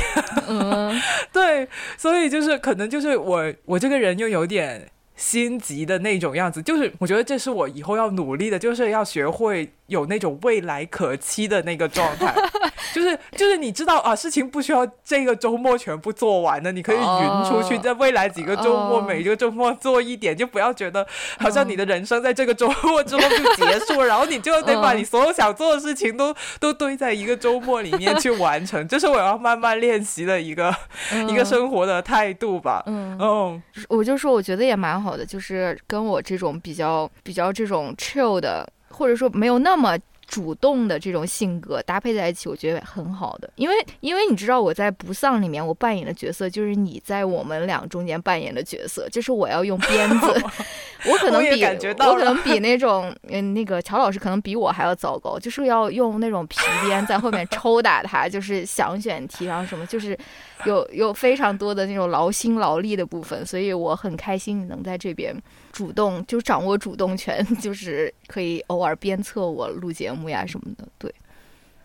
嗯，对，所以就是可能就是我我这个人又有点。心急的那种样子，就是我觉得这是我以后要努力的，就是要学会。有那种未来可期的那个状态，就是就是你知道啊，事情不需要这个周末全部做完的，你可以匀出去，在未来几个周末，每一个周末做一点，就不要觉得好像你的人生在这个周末之后就结束，然后你就得把你所有想做的事情都都堆在一个周末里面去完成，这是我要慢慢练习的一个一个生活的态度吧。嗯，我就说我觉得也蛮好的，就是跟我这种比较比较这种 chill 的。或者说没有那么主动的这种性格搭配在一起，我觉得很好的。因为因为你知道我在不丧里面我扮演的角色就是你在我们俩中间扮演的角色，就是我要用鞭子，我可能比我可能比那种嗯那个乔老师可能比我还要糟糕，就是要用那种皮鞭在后面抽打他，就是想选题然后什么，就是有有非常多的那种劳心劳力的部分，所以我很开心能在这边。主动就掌握主动权，就是可以偶尔鞭策我录节目呀什么的，对。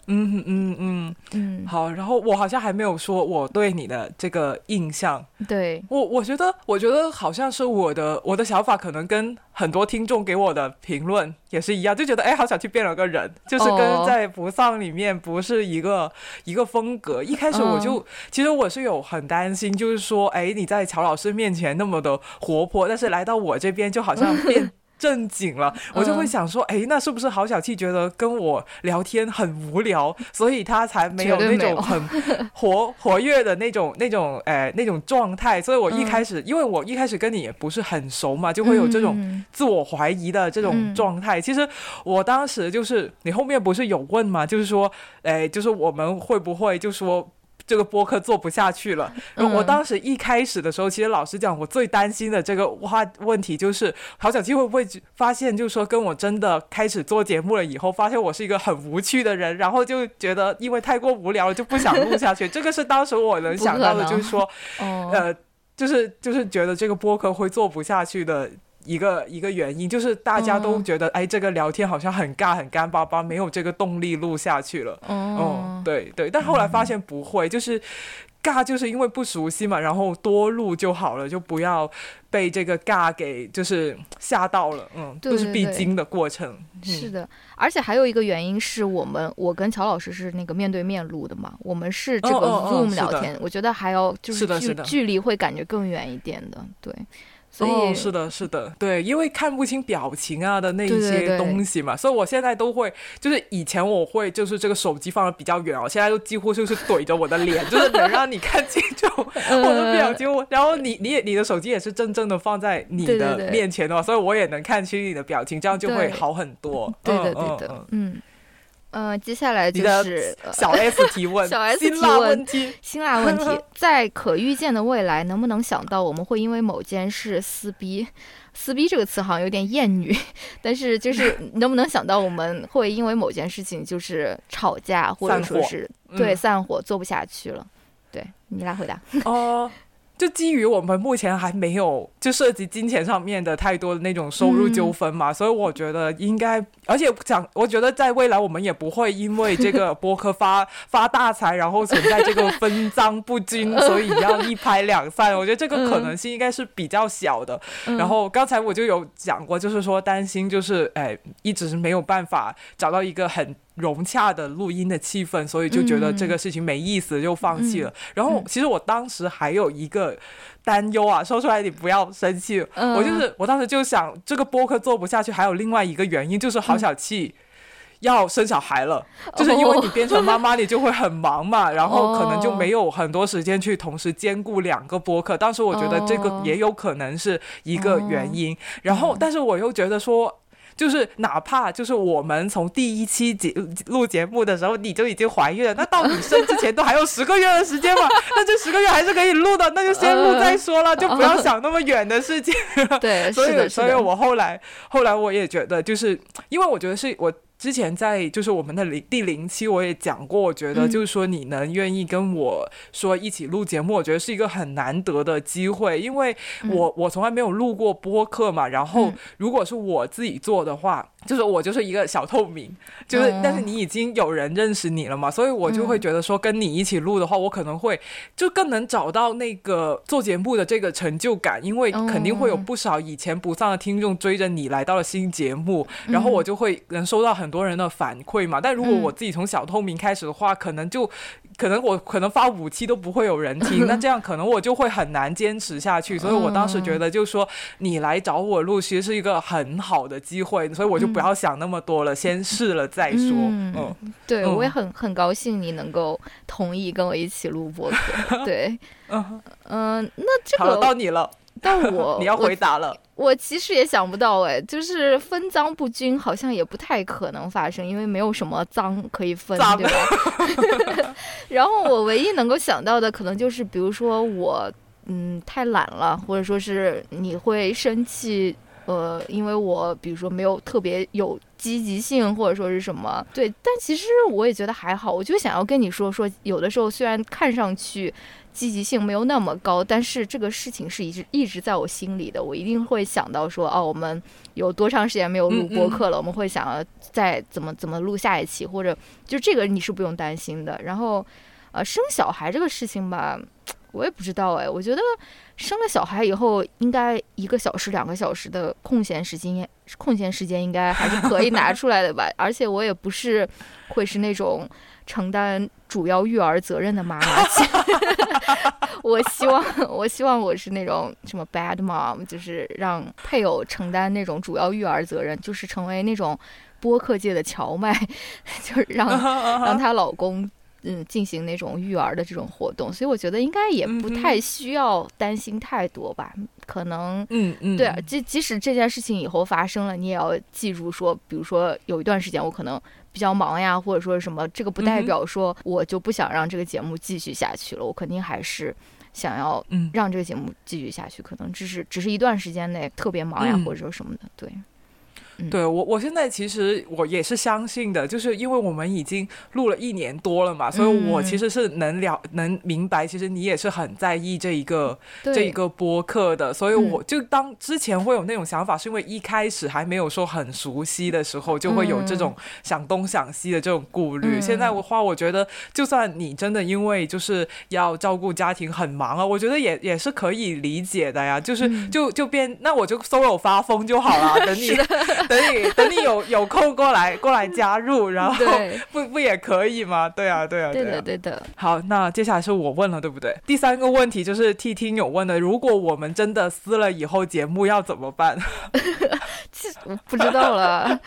嗯嗯嗯嗯，好，然后我好像还没有说我对你的这个印象。对我，我觉得，我觉得好像是我的我的想法，可能跟很多听众给我的评论也是一样，就觉得哎，好想去变了个人，就是跟在不丧里面不是一个一个风格。一开始我就其实我是有很担心，就是说，哎，你在乔老师面前那么的活泼，但是来到我这边就好像变。正经了，我就会想说，哎，那是不是郝小气觉得跟我聊天很无聊，所以他才没有那种很活 活跃的那种那种哎那种状态？所以我一开始，因为我一开始跟你也不是很熟嘛，就会有这种自我怀疑的这种状态。其实我当时就是你后面不是有问嘛，就是说，哎，就是我们会不会就说。这个播客做不下去了。我当时一开始的时候，其实老实讲，我最担心的这个话问题就是，郝小七会不会发现，就是说跟我真的开始做节目了以后，发现我是一个很无趣的人，然后就觉得因为太过无聊了，就不想录下去。这个是当时我能想到的，就是说，呃，就是就是觉得这个播客会做不下去的。一个一个原因就是大家都觉得，哎，这个聊天好像很尬、很干巴巴，没有这个动力录下去了。哦，对对，但后来发现不会，就是尬，就是因为不熟悉嘛，然后多录就好了，就不要被这个尬给就是吓到了。嗯，都是必经的过程。是的，而且还有一个原因是我们，我跟乔老师是那个面对面录的嘛，我们是这个 Zoom 聊天，我觉得还要就是距距离会感觉更远一点的，对。所以是的，是的，对，因为看不清表情啊的那一些东西嘛，所以我现在都会，就是以前我会就是这个手机放的比较远哦，现在都几乎就是怼着我的脸，就是能让你看清楚 我的表情。然后你你也你的手机也是真正的放在你的面前的，所以我也能看清你的表情，这样就会好很多。对的，对的，嗯。嗯，接下来就是小 S 提问，小 S 提问，辛辣问题，在可预见的未来，能不能想到我们会因为某件事撕逼？撕逼这个词好像有点厌女，但是就是能不能想到我们会因为某件事情就是吵架，或者说是对散伙，做不下去了？对你来回答。哦。就基于我们目前还没有就涉及金钱上面的太多的那种收入纠纷嘛，所以我觉得应该，而且讲，我觉得在未来我们也不会因为这个播客发发大财，然后存在这个分赃不均，所以要一拍两散。我觉得这个可能性应该是比较小的。然后刚才我就有讲过，就是说担心，就是哎，一直是没有办法找到一个很。融洽的录音的气氛，所以就觉得这个事情没意思，就放弃了。然后，其实我当时还有一个担忧啊，说出来你不要生气。我就是我当时就想，这个播客做不下去，还有另外一个原因，就是郝小气要生小孩了，就是因为你变成妈妈，你就会很忙嘛，然后可能就没有很多时间去同时兼顾两个播客。当时我觉得这个也有可能是一个原因。然后，但是我又觉得说。就是哪怕就是我们从第一期节录节目的时候你就已经怀孕了，那到你生之前都还有十个月的时间嘛？那这十个月还是可以录的，那就先录再说了，就不要想那么远的事情。对，所以所以我后来后来我也觉得，就是因为我觉得是我。之前在就是我们的零第零期我也讲过，我觉得就是说你能愿意跟我说一起录节目，我觉得是一个很难得的机会，因为我我从来没有录过播客嘛。然后如果是我自己做的话，就是我就是一个小透明，就是但是你已经有人认识你了嘛，所以我就会觉得说跟你一起录的话，我可能会就更能找到那个做节目的这个成就感，因为肯定会有不少以前不上的听众追着你来到了新节目，然后我就会能收到很。多人的反馈嘛，但如果我自己从小透明开始的话，可能就可能我可能发五期都不会有人听，那这样可能我就会很难坚持下去。所以我当时觉得，就说你来找我录，其实是一个很好的机会，所以我就不要想那么多了，先试了再说。嗯，对，我也很很高兴你能够同意跟我一起录播客。对，嗯嗯，那这个到你了。但 我你要回答了，我其实也想不到哎，就是分赃不均，好像也不太可能发生，因为没有什么赃可以分，对吧？然后我唯一能够想到的，可能就是比如说我嗯太懒了，或者说是你会生气，呃，因为我比如说没有特别有积极性，或者说是什么，对。但其实我也觉得还好，我就想要跟你说说，有的时候虽然看上去。积极性没有那么高，但是这个事情是一直一直在我心里的。我一定会想到说，哦，我们有多长时间没有录播客了？我们会想要再怎么怎么录下一期，或者就这个你是不用担心的。然后，呃，生小孩这个事情吧，我也不知道哎。我觉得生了小孩以后，应该一个小时、两个小时的空闲时间，空闲时间应该还是可以拿出来的吧。而且我也不是会是那种。承担主要育儿责任的妈妈，我希望，我希望我是那种什么 bad mom，就是让配偶承担那种主要育儿责任，就是成为那种播客界的荞麦，就是让让她老公嗯进行那种育儿的这种活动。所以我觉得应该也不太需要担心太多吧。可能嗯嗯，对啊，即即使这件事情以后发生了，你也要记住说，比如说有一段时间我可能。比较忙呀，或者说什么，这个不代表说我就不想让这个节目继续下去了。我肯定还是想要让这个节目继续下去，可能只是只是一段时间内特别忙呀，或者说什么的，对。对我，我现在其实我也是相信的，就是因为我们已经录了一年多了嘛，所以我其实是能了能明白，其实你也是很在意这一个这一个播客的，所以我就当之前会有那种想法，是因为一开始还没有说很熟悉的时候，就会有这种想东想西的这种顾虑。现在的话，我觉得就算你真的因为就是要照顾家庭很忙啊，我觉得也也是可以理解的呀，就是就就变那我就 solo 发疯就好了，等你。等你等你有有空过来过来加入，然后不不也可以吗？对啊对啊对的对的。好，那接下来是我问了，对不对？第三个问题就是替听友问的，如果我们真的撕了以后，节目要怎么办？其实我不知道了，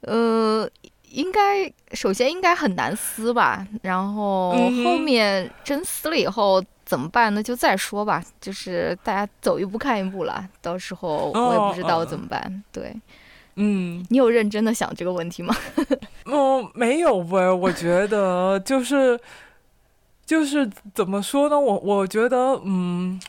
呃。应该首先应该很难撕吧，然后后面真撕了以后怎么办呢？就再说吧，就是大家走一步看一步了。到时候我也不知道怎么办。对，嗯，你有认真的想这个问题吗？嗯，没有呗。我觉得就是就是怎么说呢？我我觉得嗯。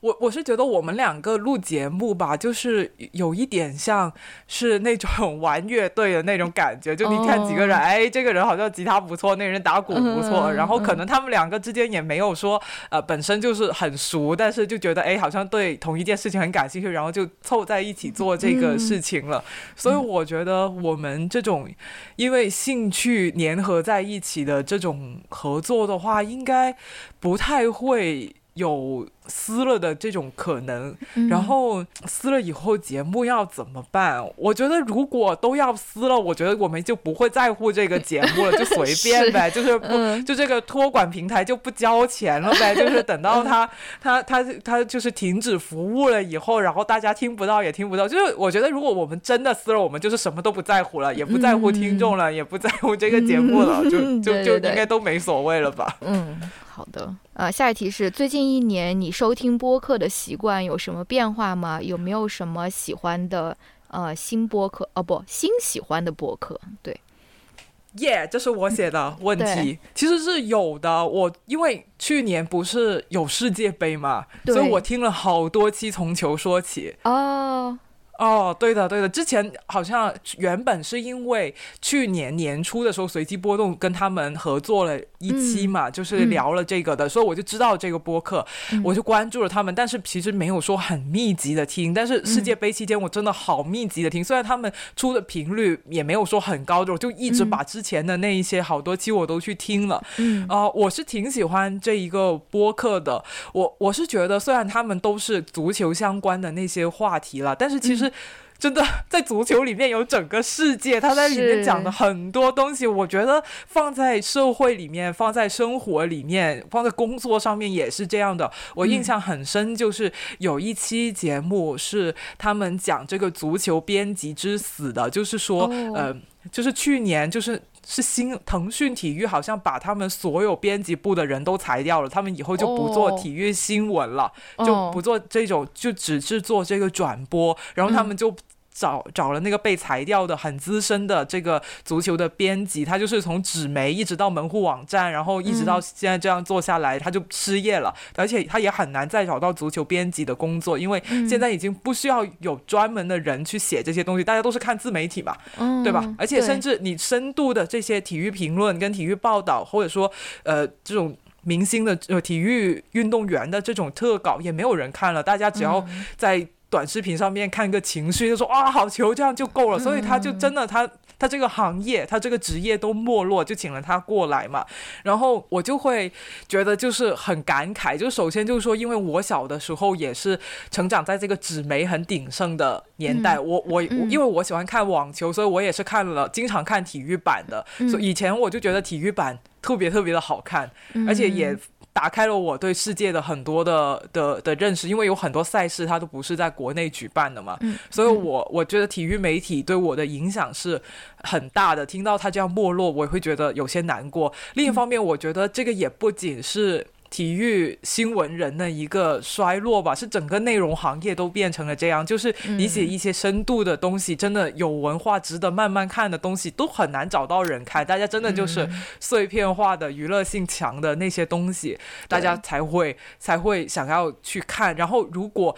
我我是觉得我们两个录节目吧，就是有一点像是那种 玩乐队的那种感觉，就你看几个人，哎，这个人好像吉他不错，那个人打鼓不错，然后可能他们两个之间也没有说呃本身就是很熟，但是就觉得哎好像对同一件事情很感兴趣，然后就凑在一起做这个事情了。所以我觉得我们这种因为兴趣粘合在一起的这种合作的话，应该不太会有。撕了的这种可能，然后撕了以后节目要怎么办？我觉得如果都要撕了，我觉得我们就不会在乎这个节目了，就随便 呗，就是不就这个托管平台就不交钱了呗，就是等到他 他他他就是停止服务了以后，然后大家听不到也听不到。就是我觉得如果我们真的撕了，我们就是什么都不在乎了，也不在乎听众了，也不在乎这个节目了，就就就应该都没所谓了吧？嗯，好的。呃，下一题是最近一年你收听播客的习惯有什么变化吗？有没有什么喜欢的呃新播客？哦，不，新喜欢的播客？对，耶，这是我写的问题，其实是有的。我因为去年不是有世界杯嘛，所以我听了好多期从球说起。哦。哦，对的，对的，之前好像原本是因为去年年初的时候随机波动跟他们合作了一期嘛，就是聊了这个的，所以我就知道这个播客，我就关注了他们，但是其实没有说很密集的听。但是世界杯期间我真的好密集的听，虽然他们出的频率也没有说很高，我就一直把之前的那一些好多期我都去听了。嗯，啊，我是挺喜欢这一个播客的。我我是觉得虽然他们都是足球相关的那些话题了，但是其实。真的在足球里面有整个世界，他在里面讲的很多东西，我觉得放在社会里面、放在生活里面、放在工作上面也是这样的。我印象很深，就是有一期节目是他们讲这个足球编辑之死的，就是说，呃，就是去年就是是新腾讯体育好像把他们所有编辑部的人都裁掉了，他们以后就不做体育新闻了，就不做这种，就只是做这个转播，然后他们就。找找了那个被裁掉的很资深的这个足球的编辑，他就是从纸媒一直到门户网站，然后一直到现在这样做下来，他就失业了，而且他也很难再找到足球编辑的工作，因为现在已经不需要有专门的人去写这些东西，大家都是看自媒体嘛，对吧？而且甚至你深度的这些体育评论跟体育报道，或者说呃这种明星的呃体育运动员的这种特稿，也没有人看了，大家只要在。短视频上面看个情绪就说啊好球这样就够了，所以他就真的他他这个行业他这个职业都没落，就请了他过来嘛。然后我就会觉得就是很感慨，就首先就是说，因为我小的时候也是成长在这个纸媒很鼎盛的年代，我我因为我喜欢看网球，所以我也是看了经常看体育版的，所以以前我就觉得体育版特别特别的好看，而且也。打开了我对世界的很多的的的认识，因为有很多赛事它都不是在国内举办的嘛，所以我我觉得体育媒体对我的影响是很大的。听到它这样没落，我也会觉得有些难过。另一方面，我觉得这个也不仅是。体育新闻人的一个衰落吧，是整个内容行业都变成了这样。就是你写一些深度的东西，真的有文化、值得慢慢看的东西，都很难找到人看。大家真的就是碎片化的、娱乐性强的那些东西，大家才会才会想要去看。然后如果。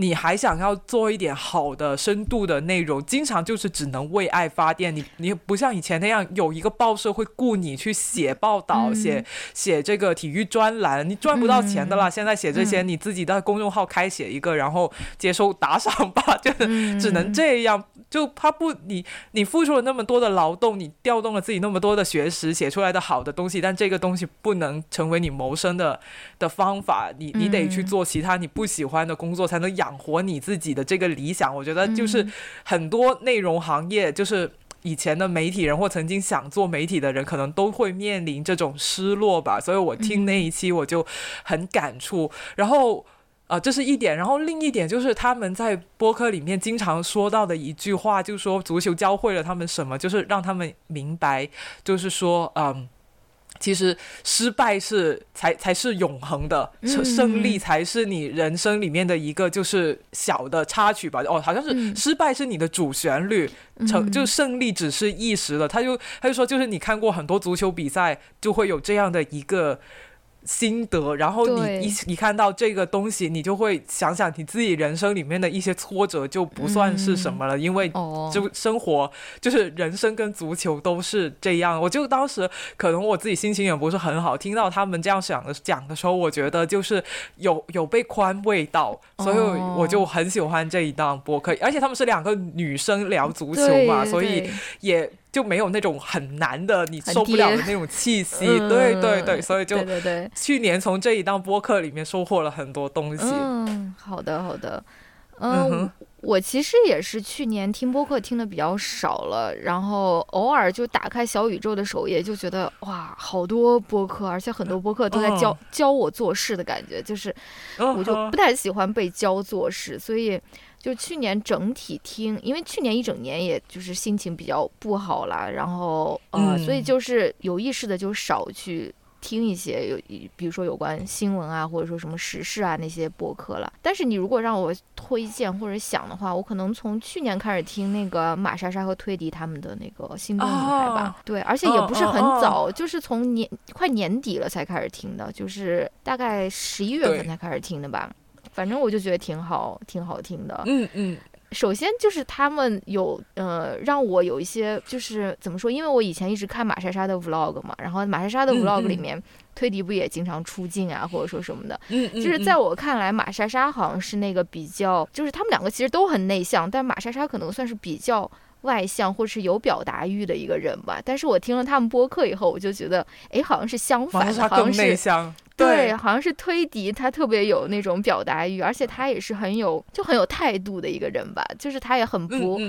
你还想要做一点好的深度的内容，经常就是只能为爱发电。你你不像以前那样有一个报社会雇你去写报道、写写这个体育专栏，你赚不到钱的啦。现在写这些，你自己的公众号开写一个，然后接收打赏吧，就只能这样。就他不你你付出了那么多的劳动，你调动了自己那么多的学识，写出来的好的东西，但这个东西不能成为你谋生的的方法。你你得去做其他你不喜欢的工作，才能养。养活你自己的这个理想。我觉得就是很多内容行业，就是以前的媒体人或曾经想做媒体的人，可能都会面临这种失落吧。所以我听那一期我就很感触，然后。啊，这是一点，然后另一点就是他们在播客里面经常说到的一句话，就是说足球教会了他们什么，就是让他们明白，就是说，嗯，其实失败是才才是永恒的，胜胜利才是你人生里面的一个就是小的插曲吧。哦，好像是失败是你的主旋律，成就胜利只是一时的。他就他就说，就是你看过很多足球比赛，就会有这样的一个。心得，然后你一一看到这个东西，你就会想想你自己人生里面的一些挫折就不算是什么了，因为就生活就是人生跟足球都是这样。我就当时可能我自己心情也不是很好，听到他们这样想的讲的时候，我觉得就是有有被宽慰到，所以我就很喜欢这一档播客，而且他们是两个女生聊足球嘛，所以也。就没有那种很难的你受不了的那种气息，对对对，所以就去年从这一档播客里面收获了很多东西。嗯，好的好的，嗯，我其实也是去年听播客听的比较少了，然后偶尔就打开小宇宙的首页，就觉得哇，好多播客，而且很多播客都在教教我做事的感觉，就是我就不太喜欢被教做事，所以。就去年整体听，因为去年一整年也就是心情比较不好啦，然后呃，所以就是有意识的就少去听一些有，比如说有关新闻啊，或者说什么时事啊那些播客了。但是你如果让我推荐或者想的话，我可能从去年开始听那个马莎莎和推迪他们的那个心动女孩吧。对，而且也不是很早，就是从年快年底了才开始听的，就是大概十一月份才开始听的吧。反正我就觉得挺好，挺好听的。嗯嗯，首先就是他们有呃，让我有一些就是怎么说？因为我以前一直看马莎莎的 vlog 嘛，然后马莎莎的 vlog 里面，推迪不也经常出镜啊，或者说什么的。嗯嗯，就是在我看来，马莎莎好像是那个比较，就是他们两个其实都很内向，但马莎莎可能算是比较外向或是有表达欲的一个人吧。但是我听了他们播客以后，我就觉得，哎，好像是相反，好像是。对，好像是推迪，他特别有那种表达欲，而且他也是很有就很有态度的一个人吧，就是他也很不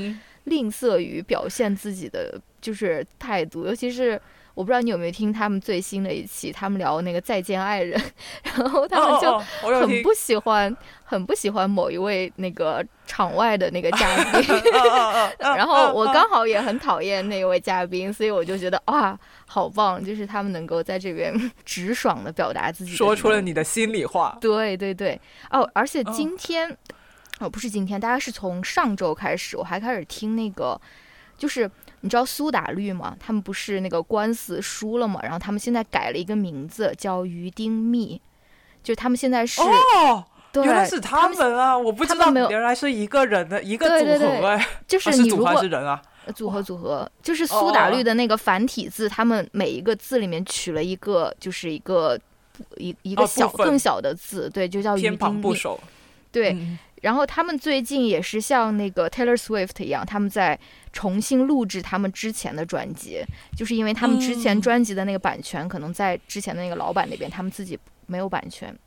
吝啬于表现自己的就是态度，尤其是。我不知道你有没有听他们最新的一期，他们聊那个再见爱人，然后他们就很不喜欢，很不喜欢某一位那个场外的那个嘉宾，然后我刚好也很讨厌那位嘉宾，所以我就觉得哇，好棒，就是他们能够在这边直爽的表达自己，说出了你的心里话。对对对，哦，而且今天，哦，不是今天，大概是从上周开始，我还开始听那个，就是。你知道苏打绿吗？他们不是那个官司输了吗？然后他们现在改了一个名字，叫于丁密，就他们现在是哦，原来是他们啊！我不知道，原来是一个人的一个组合哎，就是你如果是人啊，组合组合，就是苏打绿的那个繁体字，他们每一个字里面取了一个，就是一个一一个小更小的字，对，就叫于丁密，对。然后他们最近也是像那个 Taylor Swift 一样，他们在重新录制他们之前的专辑，就是因为他们之前专辑的那个版权可能在之前的那个老板那边，他们自己没有版权。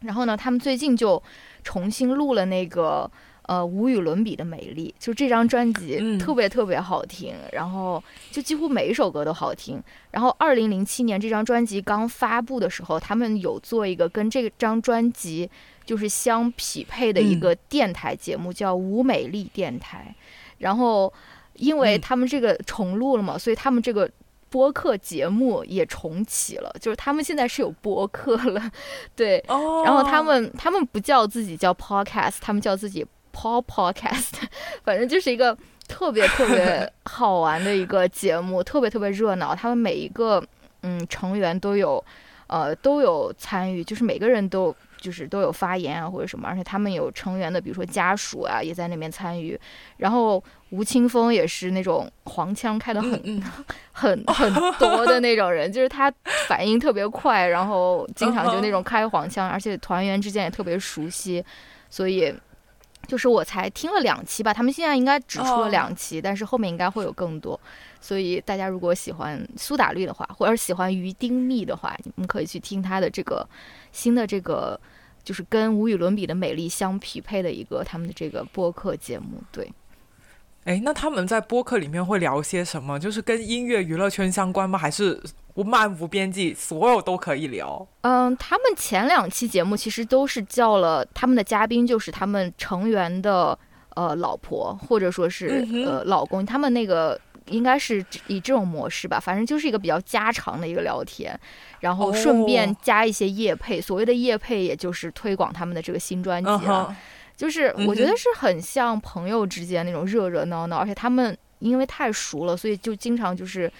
然后呢，他们最近就重新录了那个呃无与伦比的美丽，就这张专辑特别特别好听，然后就几乎每一首歌都好听。然后二零零七年这张专辑刚发布的时候，他们有做一个跟这张专辑。就是相匹配的一个电台节目，叫无美丽电台。然后，因为他们这个重录了嘛，所以他们这个播客节目也重启了。就是他们现在是有播客了，对。然后他们他们不叫自己叫 podcast，他们叫自己 pop podcast。反正就是一个特别特别 好玩的一个节目，特别特别热闹。他们每一个嗯成员都有呃都有参与，就是每个人都。就是都有发言啊或者什么，而且他们有成员的，比如说家属啊也在那边参与。然后吴青峰也是那种黄腔开的很 很很多的那种人，就是他反应特别快，然后经常就那种开黄腔，而且团员之间也特别熟悉，所以就是我才听了两期吧，他们现在应该只出了两期，但是后面应该会有更多。所以大家如果喜欢苏打绿的话，或者喜欢于丁密的话，你们可以去听他的这个新的这个。就是跟无与伦比的美丽相匹配的一个他们的这个播客节目。对，哎，那他们在播客里面会聊些什么？就是跟音乐娱乐圈相关吗？还是漫无边际，所有都可以聊？嗯，他们前两期节目其实都是叫了他们的嘉宾，就是他们成员的呃老婆或者说是呃老公，他们那个。应该是以这种模式吧，反正就是一个比较家常的一个聊天，然后顺便加一些夜配。所谓的夜配，也就是推广他们的这个新专辑啊。就是我觉得是很像朋友之间那种热热闹闹，而且他们因为太熟了，所以就经常就是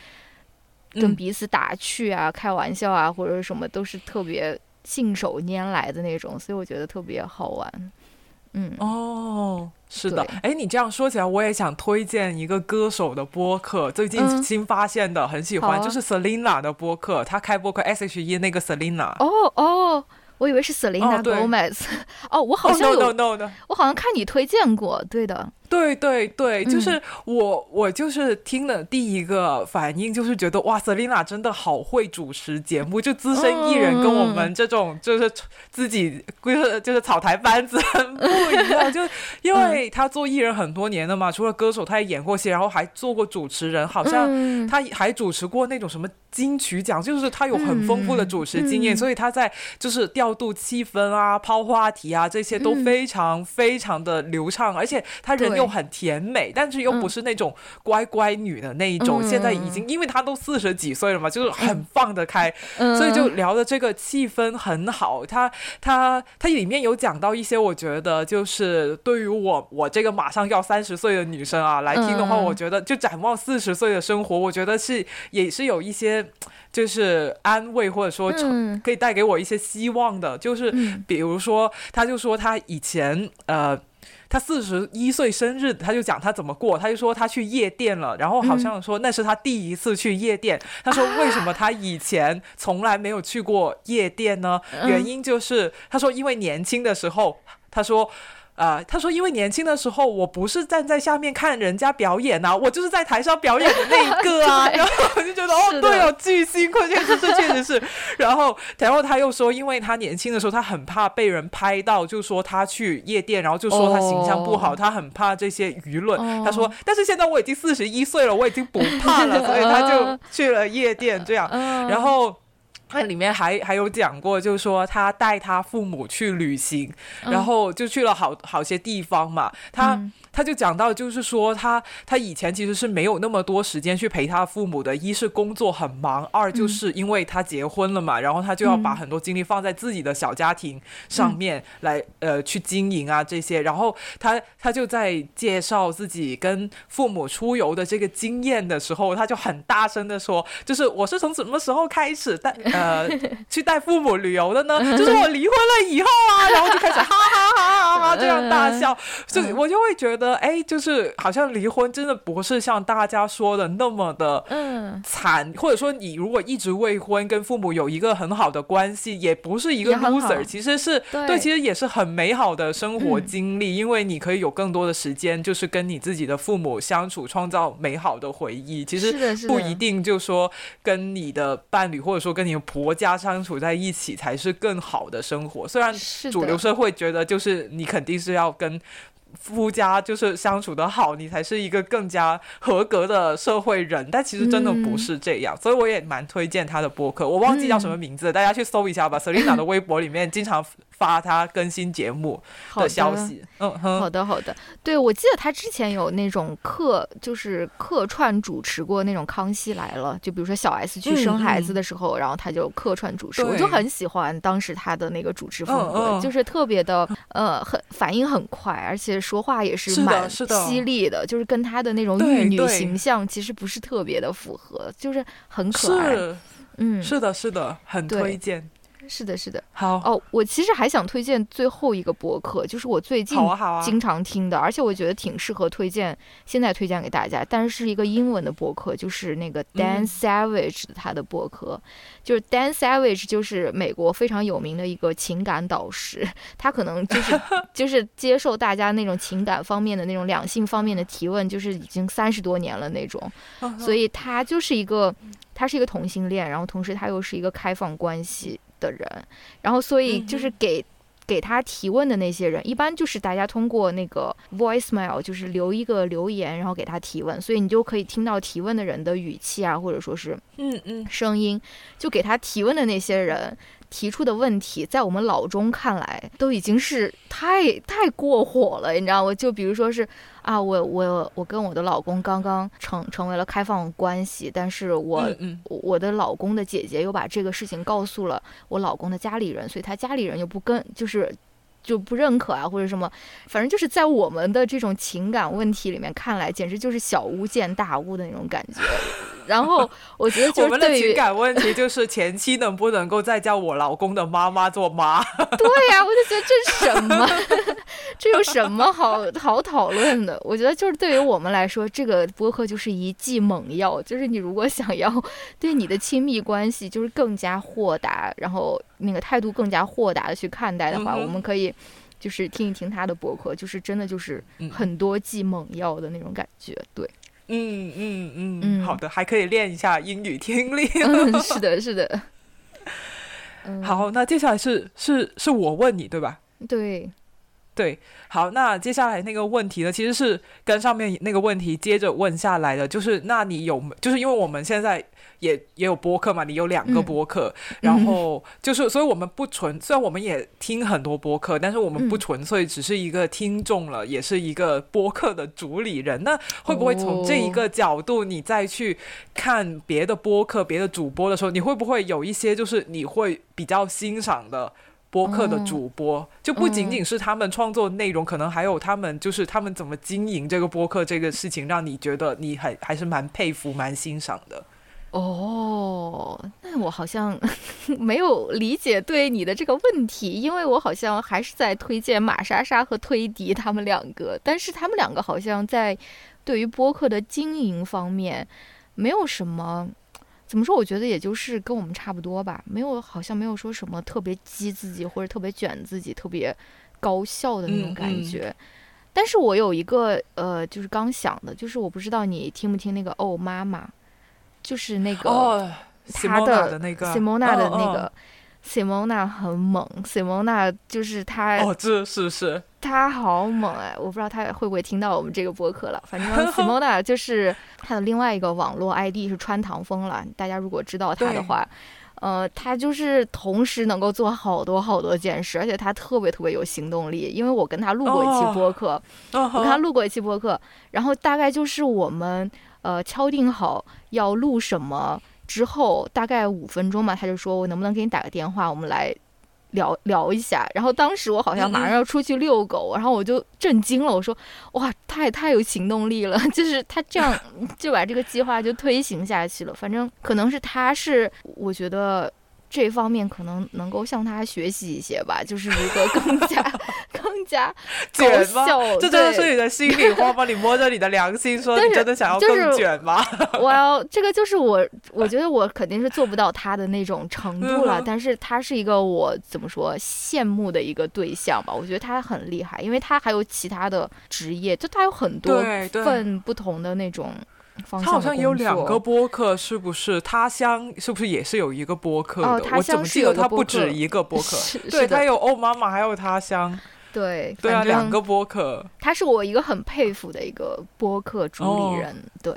跟彼此打趣啊、开玩笑啊，或者什么都是特别信手拈来的那种，所以我觉得特别好玩。嗯哦。是的，哎，你这样说起来，我也想推荐一个歌手的播客，最近新发现的，很喜欢，就是 Selina 的播客，他开播客 S H E 那个 Selina。哦哦。我以为是 Selena Gomez，哦，我好像有，我好像看你推荐过，对的，对对对，就是我，我就是听的第一个反应就是觉得哇，Selina 真的好会主持节目，就资深艺人跟我们这种就是自己就是就是草台班子 不一样，就因为他做艺人很多年了嘛，除了歌手，他也演过戏，然后还做过主持人，好像他还主持过那种什么。金曲奖就是他有很丰富的主持经验，所以他在就是调度气氛啊、抛话题啊这些都非常非常的流畅，而且他人又很甜美，但是又不是那种乖乖女的那一种。现在已经因为她都四十几岁了嘛，就是很放得开，所以就聊的这个气氛很好。她她她里面有讲到一些，我觉得就是对于我我这个马上要三十岁的女生啊来听的话，我觉得就展望四十岁的生活，我觉得是也是有一些。就是安慰，或者说可以带给我一些希望的。就是比如说，她就说她以前呃，他四十一岁生日，他就讲他怎么过。他就说他去夜店了，然后好像说那是他第一次去夜店。他说为什么他以前从来没有去过夜店呢？原因就是他说因为年轻的时候，他说。啊，他说，因为年轻的时候，我不是站在下面看人家表演呐，我就是在台上表演的那一个啊。然后我就觉得，哦，对哦，巨星，确实是，确实是。然后，然后他又说，因为他年轻的时候，他很怕被人拍到，就说他去夜店，然后就说他形象不好，他很怕这些舆论。他说，但是现在我已经四十一岁了，我已经不怕了，所以他就去了夜店，这样。然后。那里面还还有讲过，就是说他带他父母去旅行，然后就去了好好些地方嘛，他。他就讲到，就是说他他以前其实是没有那么多时间去陪他父母的，一是工作很忙，二就是因为他结婚了嘛，然后他就要把很多精力放在自己的小家庭上面来呃去经营啊这些，然后他他就在介绍自己跟父母出游的这个经验的时候，他就很大声的说，就是我是从什么时候开始带呃 去带父母旅游的呢？就是我离婚了以后啊，然后就开始哈哈哈哈哈这样大笑，就我就会觉得。哎，就是好像离婚真的不是像大家说的那么的惨，或者说你如果一直未婚，跟父母有一个很好的关系，也不是一个 loser，其实是对，其实也是很美好的生活经历，因为你可以有更多的时间，就是跟你自己的父母相处，创造美好的回忆。其实不一定就说跟你的伴侣，或者说跟你的婆家相处在一起才是更好的生活。虽然主流社会觉得就是你肯定是要跟。夫家就是相处的好，你才是一个更加合格的社会人。但其实真的不是这样，所以我也蛮推荐他的播客。我忘记叫什么名字，大家去搜一下吧。Selina 的微博里面经常。发他更新节目的。消息，嗯，好的好的，对我记得他之前有那种客，就是客串主持过那种《康熙来了》，就比如说小 S 去生孩子的时候，然后他就客串主持，我就很喜欢当时他的那个主持风格，就是特别的呃，很反应很快，而且说话也是蛮犀利的，就是跟他的那种玉女形象其实不是特别的符合，就是很可爱，嗯，是的，是的，很推荐。是的，是的，好哦。我其实还想推荐最后一个博客，就是我最近经常听的，而且我觉得挺适合推荐，现在推荐给大家。但是是一个英文的博客，就是那个 Dan Savage 他的博客，就是 Dan Savage 就是美国非常有名的一个情感导师，他可能就是 就是接受大家那种情感方面的那种两性方面的提问，就是已经三十多年了那种，所以他就是一个他是一个同性恋，然后同时他又是一个开放关系。的人，然后所以就是给给他提问的那些人，一般就是大家通过那个 voicemail，就是留一个留言，然后给他提问，所以你就可以听到提问的人的语气啊，或者说是嗯嗯。声音，就给他提问的那些人。提出的问题，在我们老中看来，都已经是太太过火了，你知道吗？就比如说是啊，我我我跟我的老公刚刚成成为了开放关系，但是我我的老公的姐姐又把这个事情告诉了我老公的家里人，所以他家里人又不跟，就是。就不认可啊，或者什么，反正就是在我们的这种情感问题里面看来，简直就是小巫见大巫的那种感觉。然后我觉得，我们的情感问题就是前妻能不能够再叫我老公的妈妈做妈？对呀，我就觉得这是什么？这有什么好 好讨论的？我觉得就是对于我们来说，这个播客就是一剂猛药，就是你如果想要对你的亲密关系就是更加豁达，然后。那个态度更加豁达的去看待的话，我们可以就是听一听他的博客，就是真的就是很多剂猛药的那种感觉。对，嗯嗯嗯，好的，还可以练一下英语听力。是的，是的。好，那接下来是是是我问你对吧？对。对，好，那接下来那个问题呢，其实是跟上面那个问题接着问下来的，就是那你有，就是因为我们现在也也有播客嘛，你有两个播客，然后就是，所以我们不纯，虽然我们也听很多播客，但是我们不纯粹只是一个听众了，也是一个播客的主理人。那会不会从这一个角度，你再去看别的播客、别的主播的时候，你会不会有一些就是你会比较欣赏的？播客的主播就不仅仅是他们创作内容，可能还有他们就是他们怎么经营这个播客这个事情，让你觉得你还还是蛮佩服、蛮欣赏的。哦，那我好像 没有理解对你的这个问题，因为我好像还是在推荐马莎莎和推迪他们两个，但是他们两个好像在对于播客的经营方面没有什么。怎么说？我觉得也就是跟我们差不多吧，没有好像没有说什么特别激自己或者特别卷自己、特别高效的那种感觉。但是我有一个呃，就是刚想的，就是我不知道你听不听那个哦妈妈，就是那个他的那个 Simona 的那个。Simona 很猛，Simona 就是他哦，这是是，他好猛哎！我不知道他会不会听到我们这个播客了。反正 Simona 就是他的另外一个网络 ID 是穿堂风了。大家如果知道他的话，呃，他就是同时能够做好多好多件事，而且他特别特别有行动力。因为我跟他录过一期播客，我跟他录过一期播客，然后大概就是我们呃敲定好要录什么。之后大概五分钟吧，他就说：“我能不能给你打个电话，我们来聊聊一下。”然后当时我好像马上要出去遛狗，然后我就震惊了，我说：“哇，他也太有行动力了！就是他这样 就把这个计划就推行下去了。反正可能是他是，我觉得。”这方面可能能够向他学习一些吧，就是如何更加 更加 高效。这真的是你的心里 话吗？你摸着你的良心说，你真的想要更卷吗？我要这个就是我，我觉得我肯定是做不到他的那种程度了。但是他是一个我怎么说羡慕的一个对象吧？我觉得他很厉害，因为他还有其他的职业，就他有很多份不同的那种。他好像有两个播客，是不是？他乡是不是也是有一个播客的？我怎么记得他不止一个播 客？对他有哦妈妈，还有他乡。对对啊，两个播客。他是我一个很佩服的一个播客主理人。对。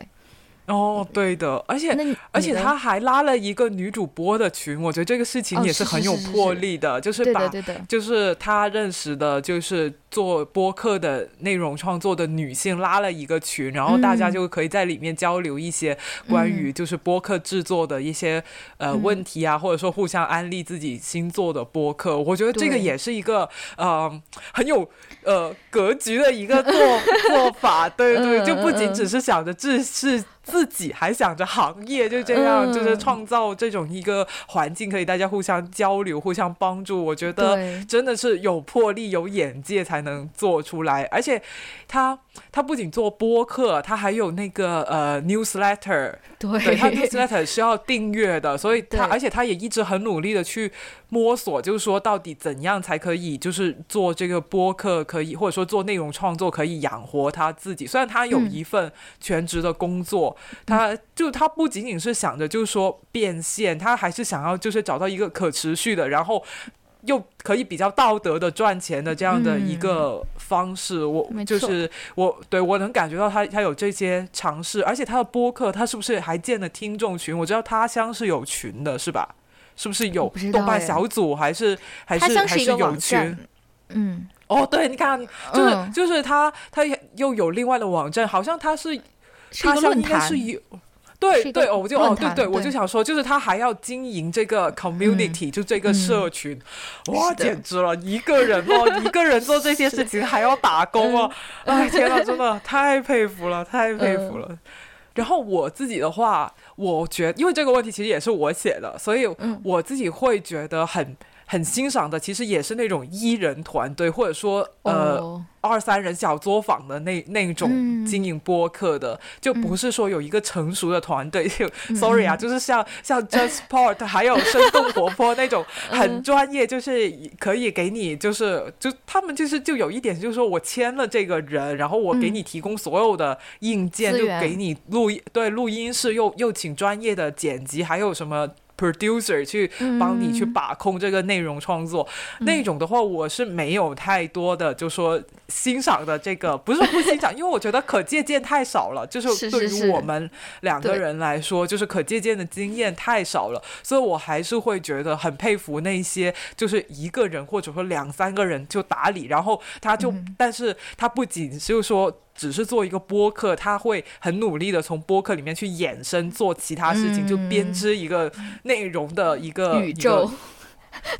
哦，对的，而且而且他还拉了一个女主播的群，我觉得这个事情也是很有魄力的，就是把就是他认识的，就是做播客的内容创作的女性拉了一个群，然后大家就可以在里面交流一些关于就是播客制作的一些呃问题啊，或者说互相安利自己新做的播客，我觉得这个也是一个呃很有呃格局的一个做 做法，对对，就不仅只是想着自是。自己还想着行业就这样，就是创造这种一个环境，可以大家互相交流、互相帮助。我觉得真的是有魄力、有眼界才能做出来。而且他他不仅做播客，他还有那个呃 newsletter，对他 newsletter 是要订阅的，所以他而且他也一直很努力的去摸索，就是说到底怎样才可以，就是做这个播客可以，或者说做内容创作可以养活他自己。虽然他有一份全职的工作。他就他不仅仅是想着就是说变现，他还是想要就是找到一个可持续的，然后又可以比较道德的赚钱的这样的一个方式。我就是我对我能感觉到他他有这些尝试，而且他的播客他是不是还建了听众群？我知道他乡是有群的，是吧？是不是有动漫小组？还是还是还是有群？嗯，哦，对，你看，就是就是他他又有另外的网站，好像他是他乡应该是有。对对，我就哦，对对，我就想说，就是他还要经营这个 community，就这个社群，哇，简直了，一个人哦，一个人做这些 事情还要打工哦，哎，天呐，真的太佩服了，太佩服了。然后我自己的话，我觉得，因为这个问题其实也是我写的，所以我自己会觉得很。很欣赏的，其实也是那种一人团队，或者说呃二三人小作坊的那那种经营播客的，就不是说有一个成熟的团队。就 Sorry 啊，就是像像 JustPort 还有生动活泼那种很专业，就是可以给你就是就他们就是就有一点就是说我签了这个人，然后我给你提供所有的硬件，就给你录，对录音室又又请专业的剪辑，还有什么。Producer 去帮你去把控这个内容创作，那种的话，我是没有太多的就说欣赏的这个，不是不欣赏，因为我觉得可借鉴太少了，就是对于我们两个人来说，就是可借鉴的经验太少了，所以我还是会觉得很佩服那些就是一个人或者说两三个人就打理，然后他就，但是他不仅就是说。只是做一个播客，他会很努力的从播客里面去衍生做其他事情，就编织一个内容的一个宇宙。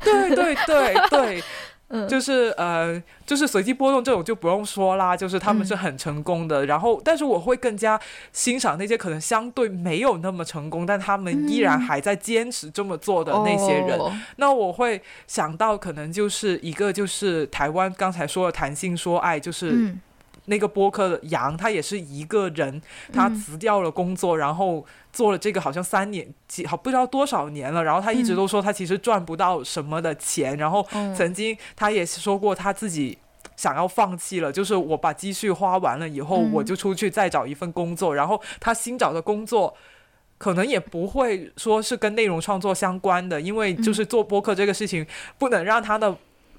对对对对，就是呃，就是随机波动这种就不用说啦，就是他们是很成功的。然后，但是我会更加欣赏那些可能相对没有那么成功，但他们依然还在坚持这么做的那些人。那我会想到，可能就是一个就是台湾刚才说的谈性说爱，就是。那个播客的杨，他也是一个人，他辞掉了工作，然后做了这个好像三年几好不知道多少年了，然后他一直都说他其实赚不到什么的钱，然后曾经他也说过他自己想要放弃了，就是我把积蓄花完了以后，我就出去再找一份工作，然后他新找的工作可能也不会说是跟内容创作相关的，因为就是做播客这个事情不能让他的。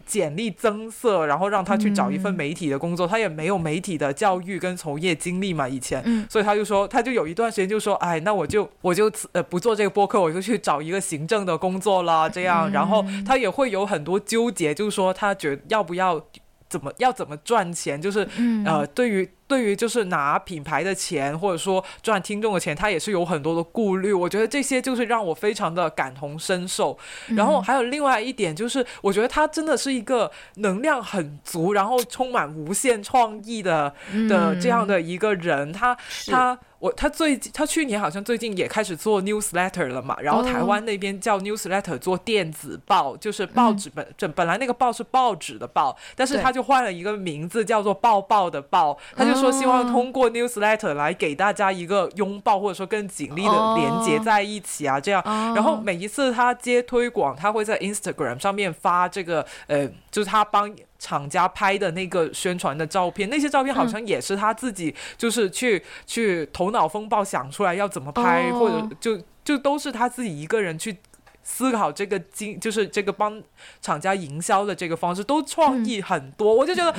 简历增色，然后让他去找一份媒体的工作，他也没有媒体的教育跟从业经历嘛，以前，所以他就说，他就有一段时间就说，哎，那我就我就呃不做这个播客，我就去找一个行政的工作啦，这样，然后他也会有很多纠结，就是说他觉得要不要。怎么要怎么赚钱？就是呃，对于对于就是拿品牌的钱，或者说赚听众的钱，他也是有很多的顾虑。我觉得这些就是让我非常的感同身受。然后还有另外一点就是，我觉得他真的是一个能量很足，然后充满无限创意的的这样的一个人。他他。我他最近他去年好像最近也开始做 newsletter 了嘛，然后台湾那边叫 newsletter 做电子报，就是报纸本本本来那个报是报纸的报，但是他就换了一个名字叫做报报的报，他就说希望通过 newsletter 来给大家一个拥抱，或者说更紧密的连接在一起啊，这样。然后每一次他接推广，他会在 Instagram 上面发这个呃，就是他帮。厂家拍的那个宣传的照片，那些照片好像也是他自己，就是去去头脑风暴想出来要怎么拍，或者就就都是他自己一个人去思考这个经，就是这个帮厂家营销的这个方式，都创意很多。我就觉得，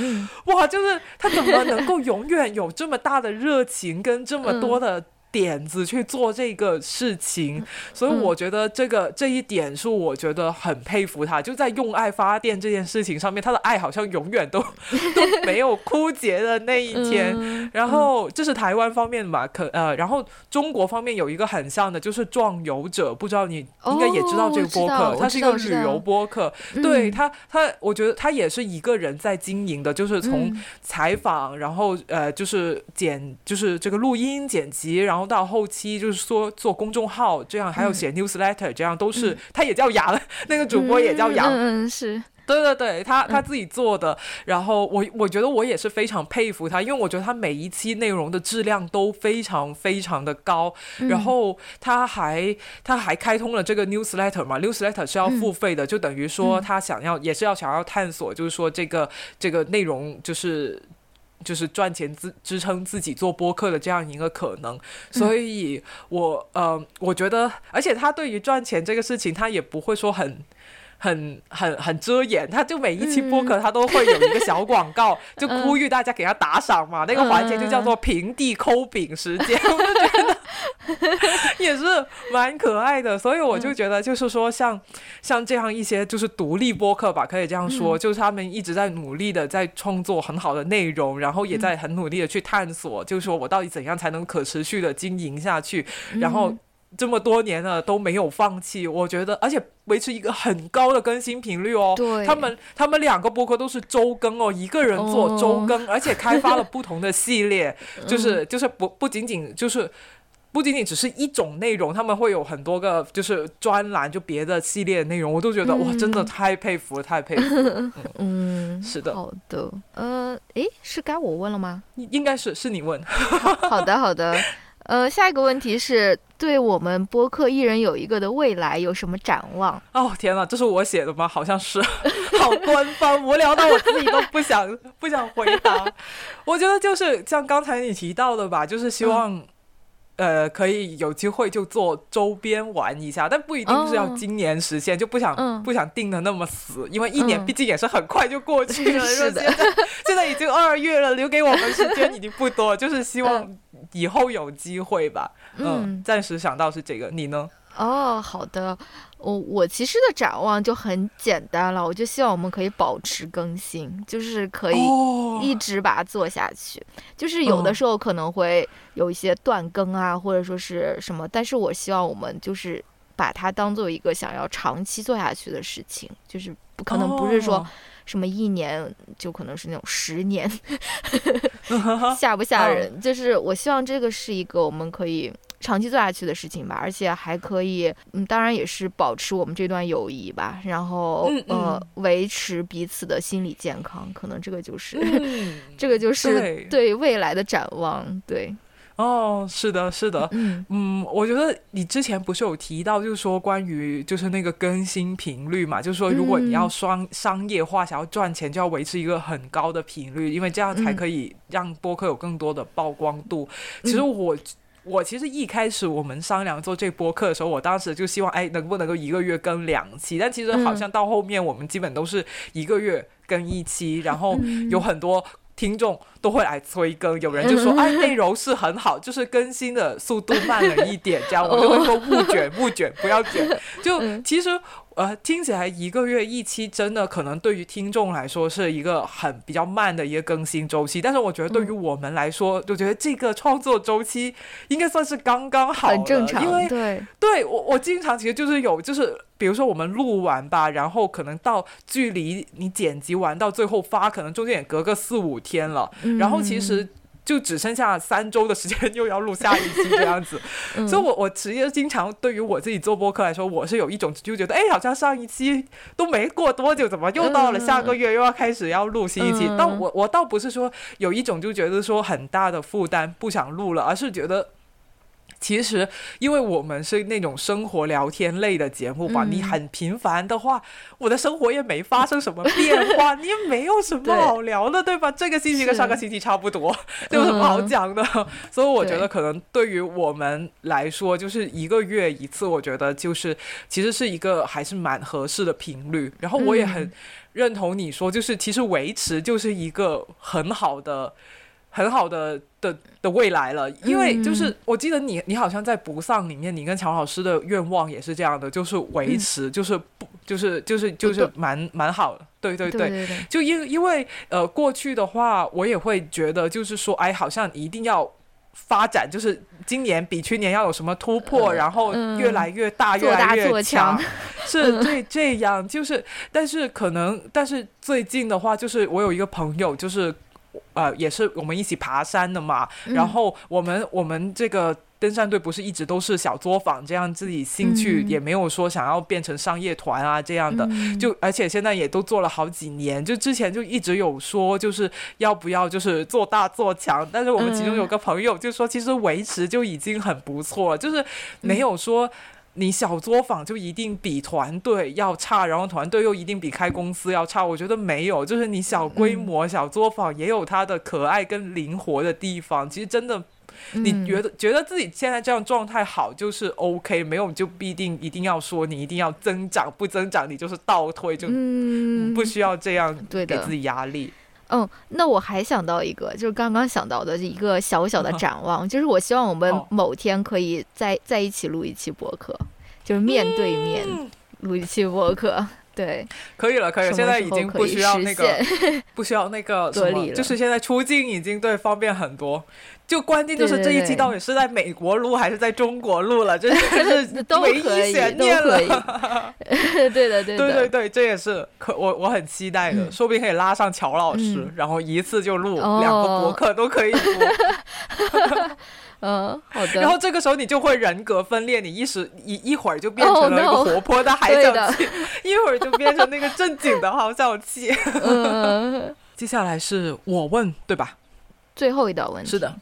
哇，就是他怎么能够永远有这么大的热情跟这么多的。点子去做这个事情，所以我觉得这个这一点是我觉得很佩服他，就在用爱发电这件事情上面，他的爱好像永远都 都没有枯竭的那一天。然后这是台湾方面嘛，可呃，然后中国方面有一个很像的，就是壮游者，不知道你应该也知道这个播客，他是一个旅游播客，对他他我觉得他也是一个人在经营的，就是从采访，然后呃就是剪就是这个录音剪辑，然后。然后到后期就是说做公众号，这样还有写 newsletter，这样都是他也叫杨，那个主播也叫杨，嗯，是对对对，他他自己做的。然后我我觉得我也是非常佩服他，因为我觉得他每一期内容的质量都非常非常的高。然后他还他还开通了这个 newsletter 嘛，newsletter 是要付费的，就等于说他想要也是要想要探索，就是说这个这个内容就是。就是赚钱支支撑自己做播客的这样一个可能，所以我呃，我觉得，而且他对于赚钱这个事情，他也不会说很很很很遮掩，他就每一期播客他都会有一个小广告，就呼吁大家给他打赏嘛。那个环节就叫做平地抠饼时间，我就觉得 也是蛮可爱的。所以我就觉得，就是说像像这样一些就是独立播客吧，可以这样说，就是他们一直在努力的在创作很好的内容，然后也在很努力的去探索，就是说我到底怎样才能可持续的经营下去，然后。这么多年了都没有放弃，我觉得，而且维持一个很高的更新频率哦。对，他们他们两个播客都是周更哦，一个人做周更，而且开发了不同的系列，就是就是不不仅仅就是不仅仅只是一种内容，他们会有很多个就是专栏，就别的系列内容，我都觉得哇，真的太佩服了，太佩服了。嗯，是的。好的，呃，诶，是该我问了吗？应该是是你问。好的，好的。呃，下一个问题是对我们播客一人有一个的未来有什么展望？哦，天哪，这是我写的吗？好像是，好官方，无聊到我自己都不想不想回答。我觉得就是像刚才你提到的吧，就是希望。呃，可以有机会就做周边玩一下，但不一定是要今年实现，就不想不想定的那么死，因为一年毕竟也是很快就过去了。是的，现在已经二月了，留给我们时间已经不多，就是希望以后有机会吧。嗯，暂时想到是这个，你呢？哦，好的。我我其实的展望就很简单了，我就希望我们可以保持更新，就是可以一直把它做下去。就是有的时候可能会有一些断更啊，或者说是什么，但是我希望我们就是把它当做一个想要长期做下去的事情，就是不可能不是说什么一年，就可能是那种十年，吓不吓人？就是我希望这个是一个我们可以。长期做下去的事情吧，而且还可以，嗯，当然也是保持我们这段友谊吧，然后呃，维持彼此的心理健康，可能这个就是，这个就是对未来的展望，对。哦，是的，是的，嗯嗯，我觉得你之前不是有提到，就是说关于就是那个更新频率嘛，就是说如果你要双商业化，想要赚钱，就要维持一个很高的频率，因为这样才可以让播客有更多的曝光度。其实我。我其实一开始我们商量做这播客的时候，我当时就希望，哎，能不能够一个月更两期？但其实好像到后面，我们基本都是一个月更一期，然后有很多听众都会来催更，有人就说，哎，内容是很好，就是更新的速度慢了一点，这样我就会说勿卷勿卷，不要卷。就其实。呃，听起来一个月一期，真的可能对于听众来说是一个很比较慢的一个更新周期。但是我觉得对于我们来说，我觉得这个创作周期应该算是刚刚好，很正常。因为对，对我我经常其实就是有，就是比如说我们录完吧，然后可能到距离你剪辑完到最后发，可能中间也隔个四五天了。然后其实。就只剩下三周的时间，又要录下一期这样子，所以，我我其实经常对于我自己做播客来说，我是有一种就觉得，哎，好像上一期都没过多久，怎么又到了下个月又要开始要录新一期？但我我倒不是说有一种就觉得说很大的负担不想录了，而是觉得。其实，因为我们是那种生活聊天类的节目吧，你很频繁的话，我的生活也没发生什么变化，你也没有什么好聊的，对吧？这个星期跟上个星期差不多，有什么好讲的？所以我觉得，可能对于我们来说，就是一个月一次，我觉得就是其实是一个还是蛮合适的频率。然后我也很认同你说，就是其实维持就是一个很好的。很好的的的未来了，因为就是我记得你你好像在不丧里面，你跟乔老师的愿望也是这样的，就是维持，就是不就是就是就是蛮蛮好的，对对对，就因因为呃过去的话，我也会觉得就是说，哎，好像一定要发展，就是今年比去年要有什么突破，然后越来越大，越来越强，是这这样，就是但是可能，但是最近的话，就是我有一个朋友，就是。呃，也是我们一起爬山的嘛。然后我们我们这个登山队不是一直都是小作坊这样，自己兴趣也没有说想要变成商业团啊这样的。就而且现在也都做了好几年，就之前就一直有说就是要不要就是做大做强。但是我们其中有个朋友就说，其实维持就已经很不错了，就是没有说。你小作坊就一定比团队要差，然后团队又一定比开公司要差？我觉得没有，就是你小规模小作坊也有它的可爱跟灵活的地方。其实真的你觉得觉得自己现在这样状态好就是 OK，没有就必定一定要说你一定要增长，不增长你就是倒退，就不需要这样给自己压力。嗯，那我还想到一个，就是刚刚想到的一个小小的展望，就是我希望我们某天可以在在一起录一期博客，就是面对面录一期博客。对，可以了，可以了，现在已经不需要那个，不需要那个隔离了，就是现在出境已经对方便很多。就关键就是这一期到底是在美国录还是在中国录了，这是都唯一悬念了。对的，对的，对对对，这也是可我我很期待的，说不定可以拉上乔老师，然后一次就录两个博客都可以播。嗯，好的。然后这个时候你就会人格分裂，你一时一一会儿就变成了一个活泼的海角气，一会儿就变成那个正经的好小气。嗯，接下来是我问，对吧？最后一道问题。是的，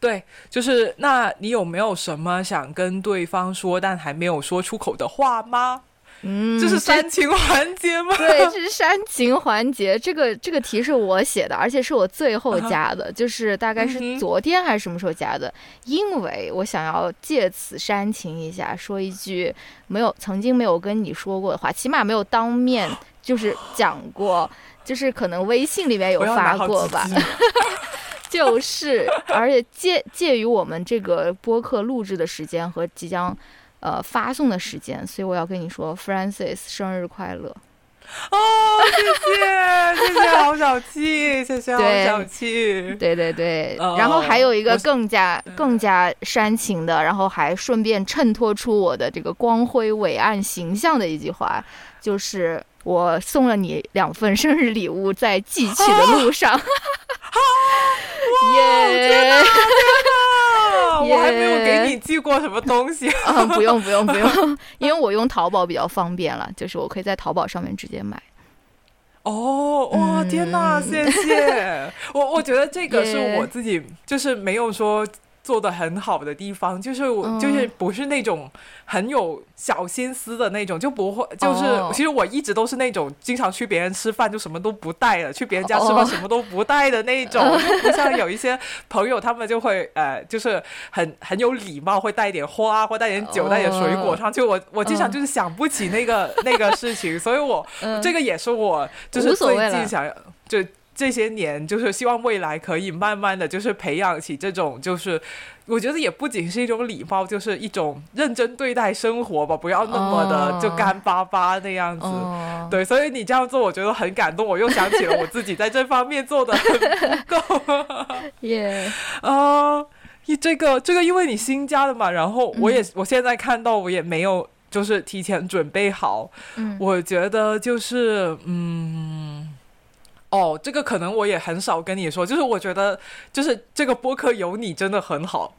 对，就是那你有没有什么想跟对方说但还没有说出口的话吗？嗯，这是煽情环节吗？对，这是煽情环节。这个这个题是我写的，而且是我最后加的，就是大概是昨天还是什么时候加的？因为我想要借此煽情一下，说一句没有曾经没有跟你说过的话，起码没有当面就是讲过，就是可能微信里面有发过吧。就是，而且介介于我们这个播客录制的时间和即将。呃，发送的时间，所以我要跟你说，Francis 生日快乐！哦，谢谢，谢谢，好小气，谢谢，好小气，对对对。然后还有一个更加更加煽情的，然后还顺便衬托出我的这个光辉伟岸形象的一句话，就是我送了你两份生日礼物，在寄去的路上。耶！我还没有给你寄过什么东西 啊！不用不用不用，因为我用淘宝比较方便了，就是我可以在淘宝上面直接买。哦哇天哪！谢谢我，我觉得这个是我自己就是没有说。做的很好的地方，就是我就是不是那种很有小心思的那种，就不会就是其实我一直都是那种经常去别人吃饭就什么都不带的，去别人家吃饭什么都不带的那种，不像有一些朋友他们就会呃就是很很有礼貌，会带一点花或带点酒带点水果上去。我我经常就是想不起那个 那个事情，所以我这个也是我就是最近想要就。这些年，就是希望未来可以慢慢的就是培养起这种，就是我觉得也不仅是一种礼貌，就是一种认真对待生活吧，不要那么的就干巴巴那样子。对，所以你这样做，我觉得很感动。我又想起了我自己在这方面做的很不够。耶啊，你这个这个，因为你新加的嘛，然后我也我现在看到我也没有就是提前准备好。嗯，我觉得就是嗯。哦，这个可能我也很少跟你说，就是我觉得，就是这个播客有你真的很好，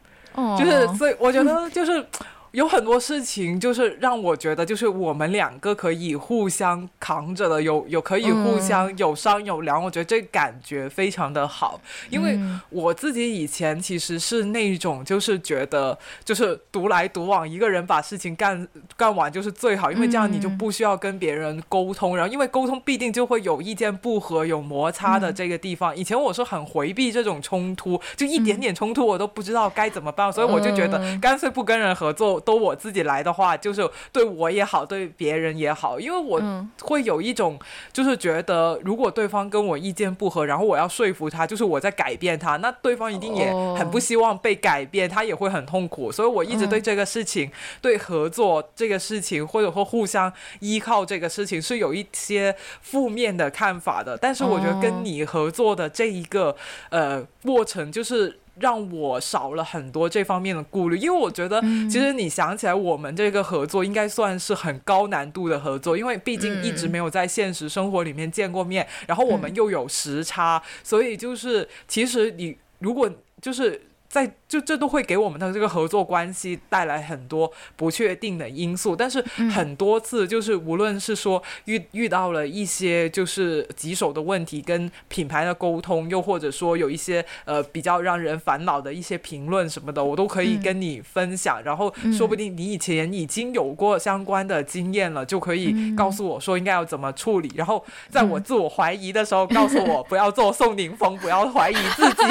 就是所以我觉得就是。有很多事情就是让我觉得，就是我们两个可以互相扛着的，有有可以互相有商有量，我觉得这感觉非常的好。因为我自己以前其实是那种，就是觉得就是独来独往，一个人把事情干干完就是最好，因为这样你就不需要跟别人沟通，然后因为沟通必定就会有意见不合、有摩擦的这个地方。以前我是很回避这种冲突，就一点点冲突我都不知道该怎么办，所以我就觉得干脆不跟人合作。都我自己来的话，就是对我也好，对别人也好，因为我会有一种，就是觉得如果对方跟我意见不合，然后我要说服他，就是我在改变他，那对方一定也很不希望被改变，他也会很痛苦。所以我一直对这个事情，对合作这个事情，或者说互相依靠这个事情，是有一些负面的看法的。但是我觉得跟你合作的这一个呃过程，就是。让我少了很多这方面的顾虑，因为我觉得，其实你想起来，我们这个合作应该算是很高难度的合作，因为毕竟一直没有在现实生活里面见过面，然后我们又有时差，所以就是其实你如果就是。在就这都会给我们的这个合作关系带来很多不确定的因素，但是很多次就是无论是说遇遇到了一些就是棘手的问题跟品牌的沟通，又或者说有一些呃比较让人烦恼的一些评论什么的，我都可以跟你分享。然后说不定你以前已经有过相关的经验了，就可以告诉我说应该要怎么处理。然后在我自我怀疑的时候，告诉我不要做宋宁峰，不要怀疑自己。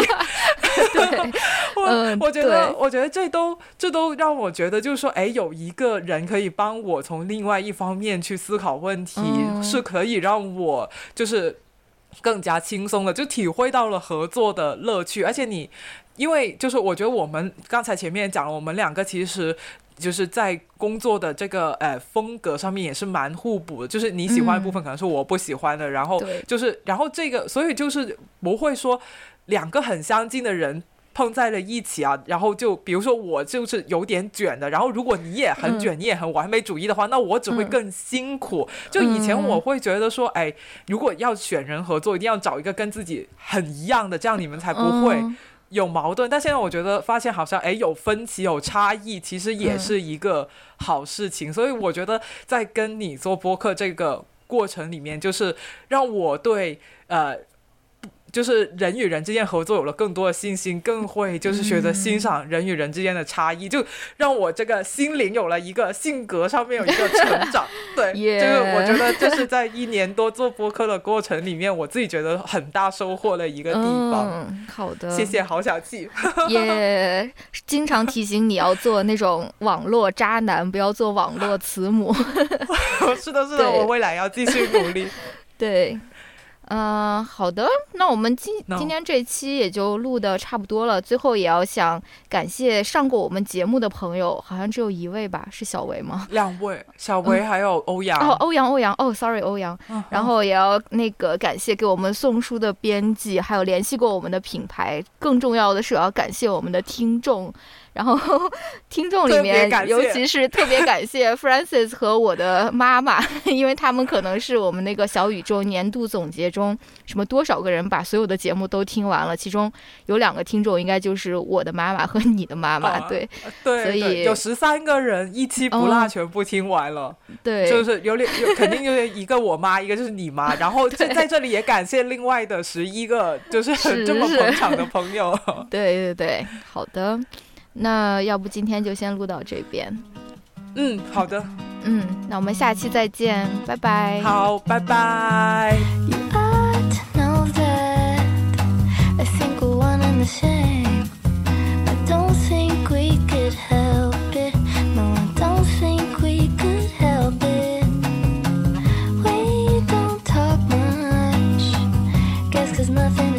对，我我觉得，我觉得这都这都让我觉得，就是说，哎，有一个人可以帮我从另外一方面去思考问题，是可以让我就是更加轻松的，就体会到了合作的乐趣。而且你，因为就是我觉得我们刚才前面讲了，我们两个其实。就是在工作的这个呃风格上面也是蛮互补的，就是你喜欢的部分可能是我不喜欢的，然后就是然后这个所以就是不会说两个很相近的人碰在了一起啊，然后就比如说我就是有点卷的，然后如果你也很卷，你也很完美主义的话，那我只会更辛苦。就以前我会觉得说，哎，如果要选人合作，一定要找一个跟自己很一样的，这样你们才不会。有矛盾，但现在我觉得发现好像哎有分歧有差异，其实也是一个好事情。所以我觉得在跟你做播客这个过程里面，就是让我对呃。就是人与人之间合作有了更多的信心，更会就是学着欣赏人与人之间的差异，就让我这个心灵有了一个性格上面有一个成长。对，就是我觉得这是在一年多做播客的过程里面，我自己觉得很大收获的一个地方。嗯好的，谢谢郝小气。也经常提醒你要做那种网络渣男，不要做网络慈母。是的，是的，我未来要继续努力。对。嗯，好的，那我们今今天这期也就录的差不多了。最后也要想感谢上过我们节目的朋友，好像只有一位吧，是小维吗？两位，小维还有欧阳。哦，欧阳，欧阳，哦，sorry，欧阳。然后也要那个感谢给我们送书的编辑，还有联系过我们的品牌。更重要的是，要感谢我们的听众。然后，听众里面，尤其是特别感谢 Francis 和我的妈妈，因为他们可能是我们那个小宇宙年度总结中，什么多少个人把所有的节目都听完了，其中有两个听众应该就是我的妈妈和你的妈妈，对，对，所以有十三个人一期不落全部听完了，对，就是有两，有肯定就是一个我妈，一个就是你妈，然后 在在这里也感谢另外的十一个就是这么捧场的朋友，对对对，好的。那要不今天就先录到这边。嗯好的。嗯那我们下期再见拜拜。好拜拜。Cause nothing